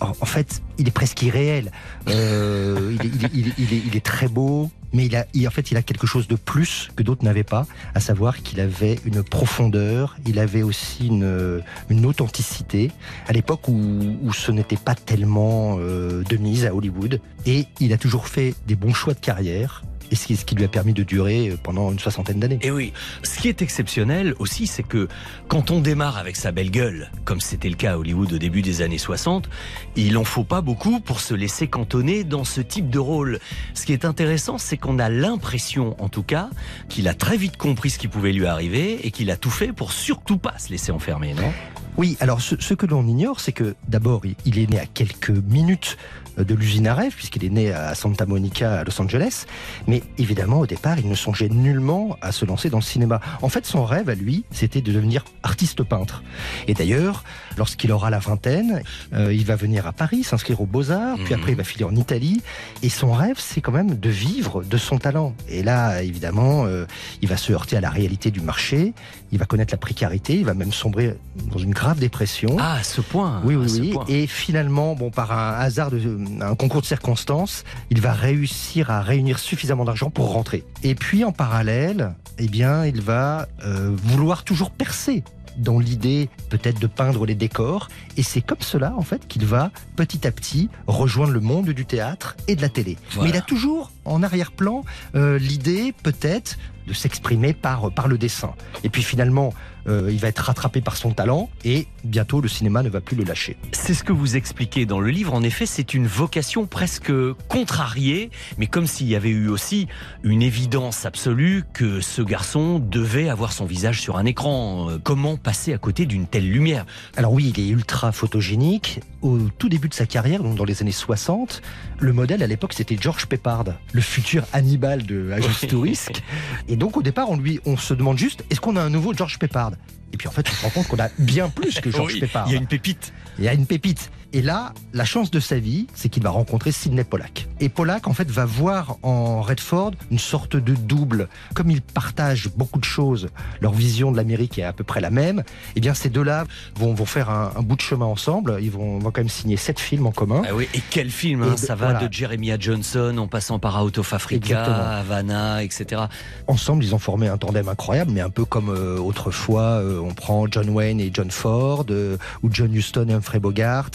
En, fait, il est presque irréel. Euh, il est très beau, mais il a, en fait, il a quelque chose de plus que d'autres n'avaient pas, à savoir qu'il avait une profondeur. Il avait aussi une, authenticité à l'époque où, ce n'était pas tellement euh, de mise à Hollywood. Et il a toujours fait des bons choix de carrière. Et ce qui, lui a permis de durer pendant une soixantaine d'années. Et oui, ce qui est exceptionnel aussi, c'est que quand on démarre avec sa belle gueule, comme c'était le cas à Hollywood au début des années 60, il en faut pas beaucoup pour se laisser cantonner dans ce type de rôle. Ce qui est intéressant, c'est qu'on a l'impression, en tout cas, qu'il a très vite compris ce qui pouvait lui arriver et qu'il a tout fait pour surtout pas se laisser enfermer, non? Oui, alors ce, ce que l'on ignore, c'est que d'abord, il, est né à quelques minutes euh, de l'usine à rêve, puisqu'il est né à Santa Monica, à Los Angeles. Mais évidemment, au départ, il ne songeait nullement à se lancer dans le cinéma. En fait, son rêve à lui, c'était de devenir artiste peintre. Et d'ailleurs, lorsqu'il aura la vingtaine, euh, il va venir à Paris, s'inscrire aux Beaux-Arts, puis après, il va filer en Italie. Et son rêve, c'est quand même de vivre de son talent. Et là, évidemment, euh, il va se heurter à la réalité du marché, il va connaître la précarité, il va même sombrer dans une grave dépression. Ah, à ce point Oui, oui, oui. point. Et finalement, bon, par un hasard, de, un concours de circonstances, il va réussir à réunir suffisamment d'argent pour rentrer. Et puis, en parallèle, eh bien, il va euh, vouloir toujours percer dans l'idée peut-être de peindre les décors. Et c'est comme cela, en fait, qu'il va petit à petit rejoindre le monde du théâtre et de la télé. Voilà. Mais il a toujours en arrière-plan euh, l'idée peut-être de s'exprimer par, par le dessin. Et puis finalement, euh, il va être rattrapé par son talent et bientôt le cinéma ne va plus le lâcher. C'est ce que vous expliquez dans le livre. En effet, c'est une vocation presque contrariée, mais comme s'il y avait eu aussi une évidence absolue que ce garçon devait avoir son visage sur un écran. Euh, Comment passer à côté d'une telle lumière? Alors oui, il est ultra photogénique. Au tout début de sa carrière, donc dans les années 60, le modèle à l'époque c'était George Peppard, le futur Hannibal de *laughs* Oui. risque. Et donc au départ, on lui, on se demande juste, est-ce qu'on a un nouveau George Peppard? Et puis en fait, on se rend compte qu'on a bien plus que George Oui, Peppard. il y a une pépite. Il y a une pépite. Et là, la chance de sa vie, c'est qu'il va rencontrer Sidney Pollack. Et Pollack, en fait, va voir en Redford une sorte de double. Comme ils partagent beaucoup de choses, leur vision de l'Amérique est à peu près la même, eh bien, ces deux-là vont, vont faire un, un bout de chemin ensemble. Ils vont, vont quand même signer sept films en commun. Ah oui, et quel film hein, Et de- Ça va voilà. de Jeremiah Johnson en passant par Out of Africa, Exactement. Havana, etc. Ensemble, ils ont formé un tandem incroyable, mais un peu comme euh, autrefois, euh, on prend John Wayne et John Ford, euh, ou John Huston et Humphrey Bogart.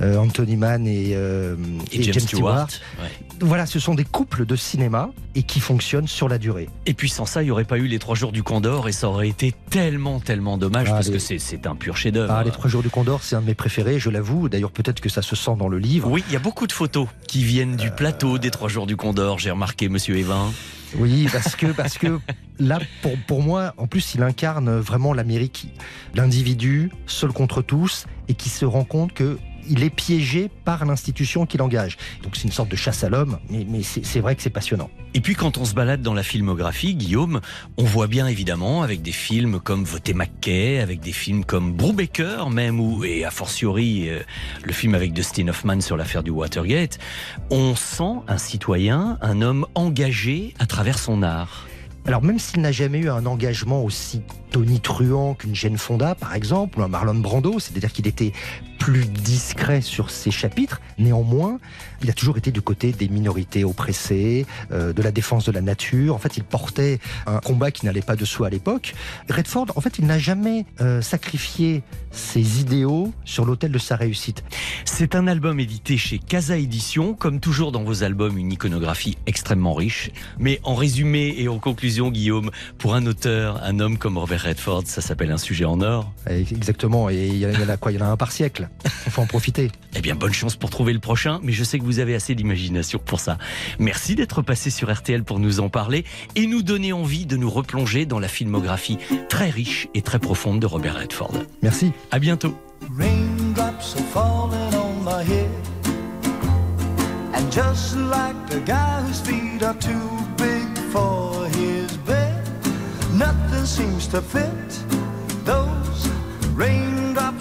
Euh, Anthony Mann et, euh, Et James Stewart. Ouais. Voilà, ce sont des couples de cinéma et qui fonctionnent sur la durée. Et puis sans ça, il n'y aurait pas eu les trois jours du Condor et ça aurait été tellement, tellement dommage Ah, parce les- que c'est- c'est un pur chef-d'œuvre. Ah, les Trois Jours du Condor, c'est un de mes préférés, je l'avoue. D'ailleurs, peut-être que ça se sent dans le livre. Oui, il y a beaucoup de photos qui viennent du plateau des trois jours du Condor, j'ai remarqué, monsieur Evin. Oui, parce que, parce que là, pour, pour moi, en plus, il incarne vraiment l'Amérique, l'individu seul contre tous et qui se rend compte que il est piégé par l'institution qui l'engage. Donc c'est une sorte de chasse à l'homme, mais, c'est vrai que c'est passionnant. Et puis quand on se balade dans la filmographie, Guillaume, on voit bien évidemment avec des films comme Voté McKay, avec des films comme Brubaker même, ou, et a fortiori euh, le film avec Dustin Hoffman sur l'affaire du Watergate, on sent un citoyen, un homme engagé à travers son art. Alors même s'il n'a jamais eu un engagement aussi tonitruant qu'une Jane Fonda, par exemple, ou un Marlon Brando, c'est-à-dire qu'il était plus discret sur ses chapitres, néanmoins, il a toujours été du côté des minorités oppressées, euh, de la défense de la nature. En fait, il portait un combat qui n'allait pas de soi à l'époque. Redford, en fait, il n'a jamais euh, sacrifié ses idéaux sur l'autel de sa réussite. C'est un album édité chez Casa Édition, comme toujours dans vos albums, une iconographie extrêmement riche. Mais en résumé et en conclusion, Guillaume, pour un auteur, un homme comme Robert Redford, ça s'appelle un sujet en or. Exactement, et il y en a quoi? Il y en a un par siècle. Il faut en profiter. Eh bien, bonne chance pour trouver le prochain, mais je sais que vous avez assez d'imagination pour ça. Merci d'être passé sur RTL pour nous en parler et nous donner envie de nous replonger dans la filmographie très riche et très profonde de Robert Redford. Merci. À bientôt. Raindrops are falling on my head. And just like the guy whose feet are too big for his bed, nothing seems to fit. Those raindrops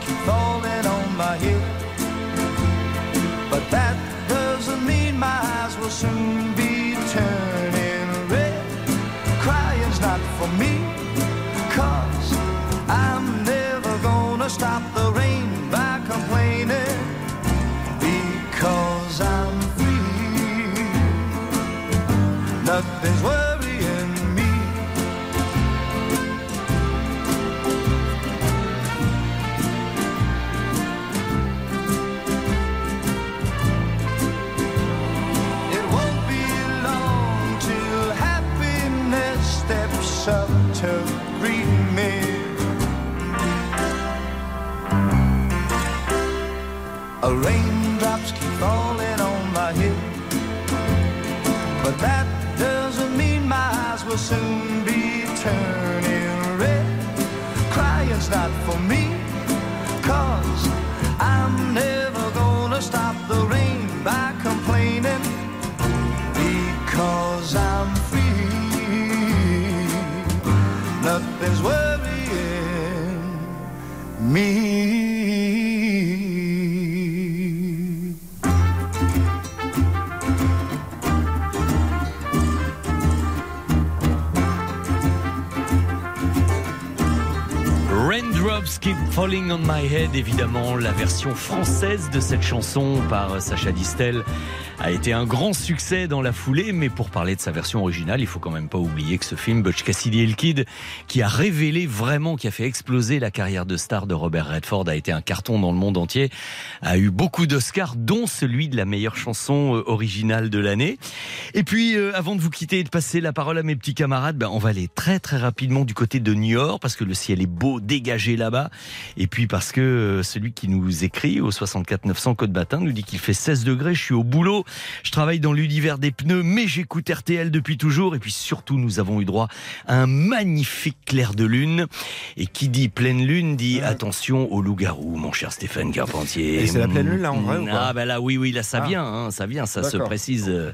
Keep Raindrops Keep Falling on My Head, évidemment, la version française de cette chanson par Sacha Distel a été un grand succès dans la foulée, mais pour parler de sa version originale, il faut quand même pas oublier que ce film, Butch Cassidy et qui a révélé vraiment, qui a fait exploser la carrière de star de Robert Redford, a été un carton dans le monde entier, a eu beaucoup d'Oscars, dont celui de la meilleure chanson euh, originale de l'année. Et puis, euh, avant de vous quitter et de passer la parole à mes petits camarades, ben, on va aller très très rapidement du côté de New York, parce que le ciel est beau, dégagé là-bas. Et puis parce que euh, celui qui nous écrit au 64 900 code matin nous dit qu'il fait 16 degrés, je suis au boulot, je travaille dans l'univers des pneus, mais j'écoute RTL depuis toujours. Et puis surtout, nous avons eu droit à un magnifique clair de lune. Et qui dit pleine lune dit attention au loup-garou, mon cher Stéphane Carpentier. Et c'est la pleine lune, là, en vrai, ou Ah, ben là, oui, oui, là, ça Ah. vient, hein, ça vient, ça se précise euh,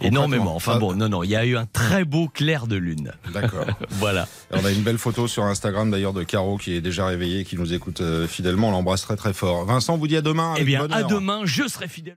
énormément. Enfin bon, non, non, il y a eu un très beau clair de lune. D'accord. *laughs* voilà. On a une belle photo sur Instagram d'ailleurs de Caro qui est déjà réveillée, qui nous écoute euh, fidèlement. On l'embrasse très très fort. Vincent vous dit à demain. Eh bien, à demain, je serai fidèle.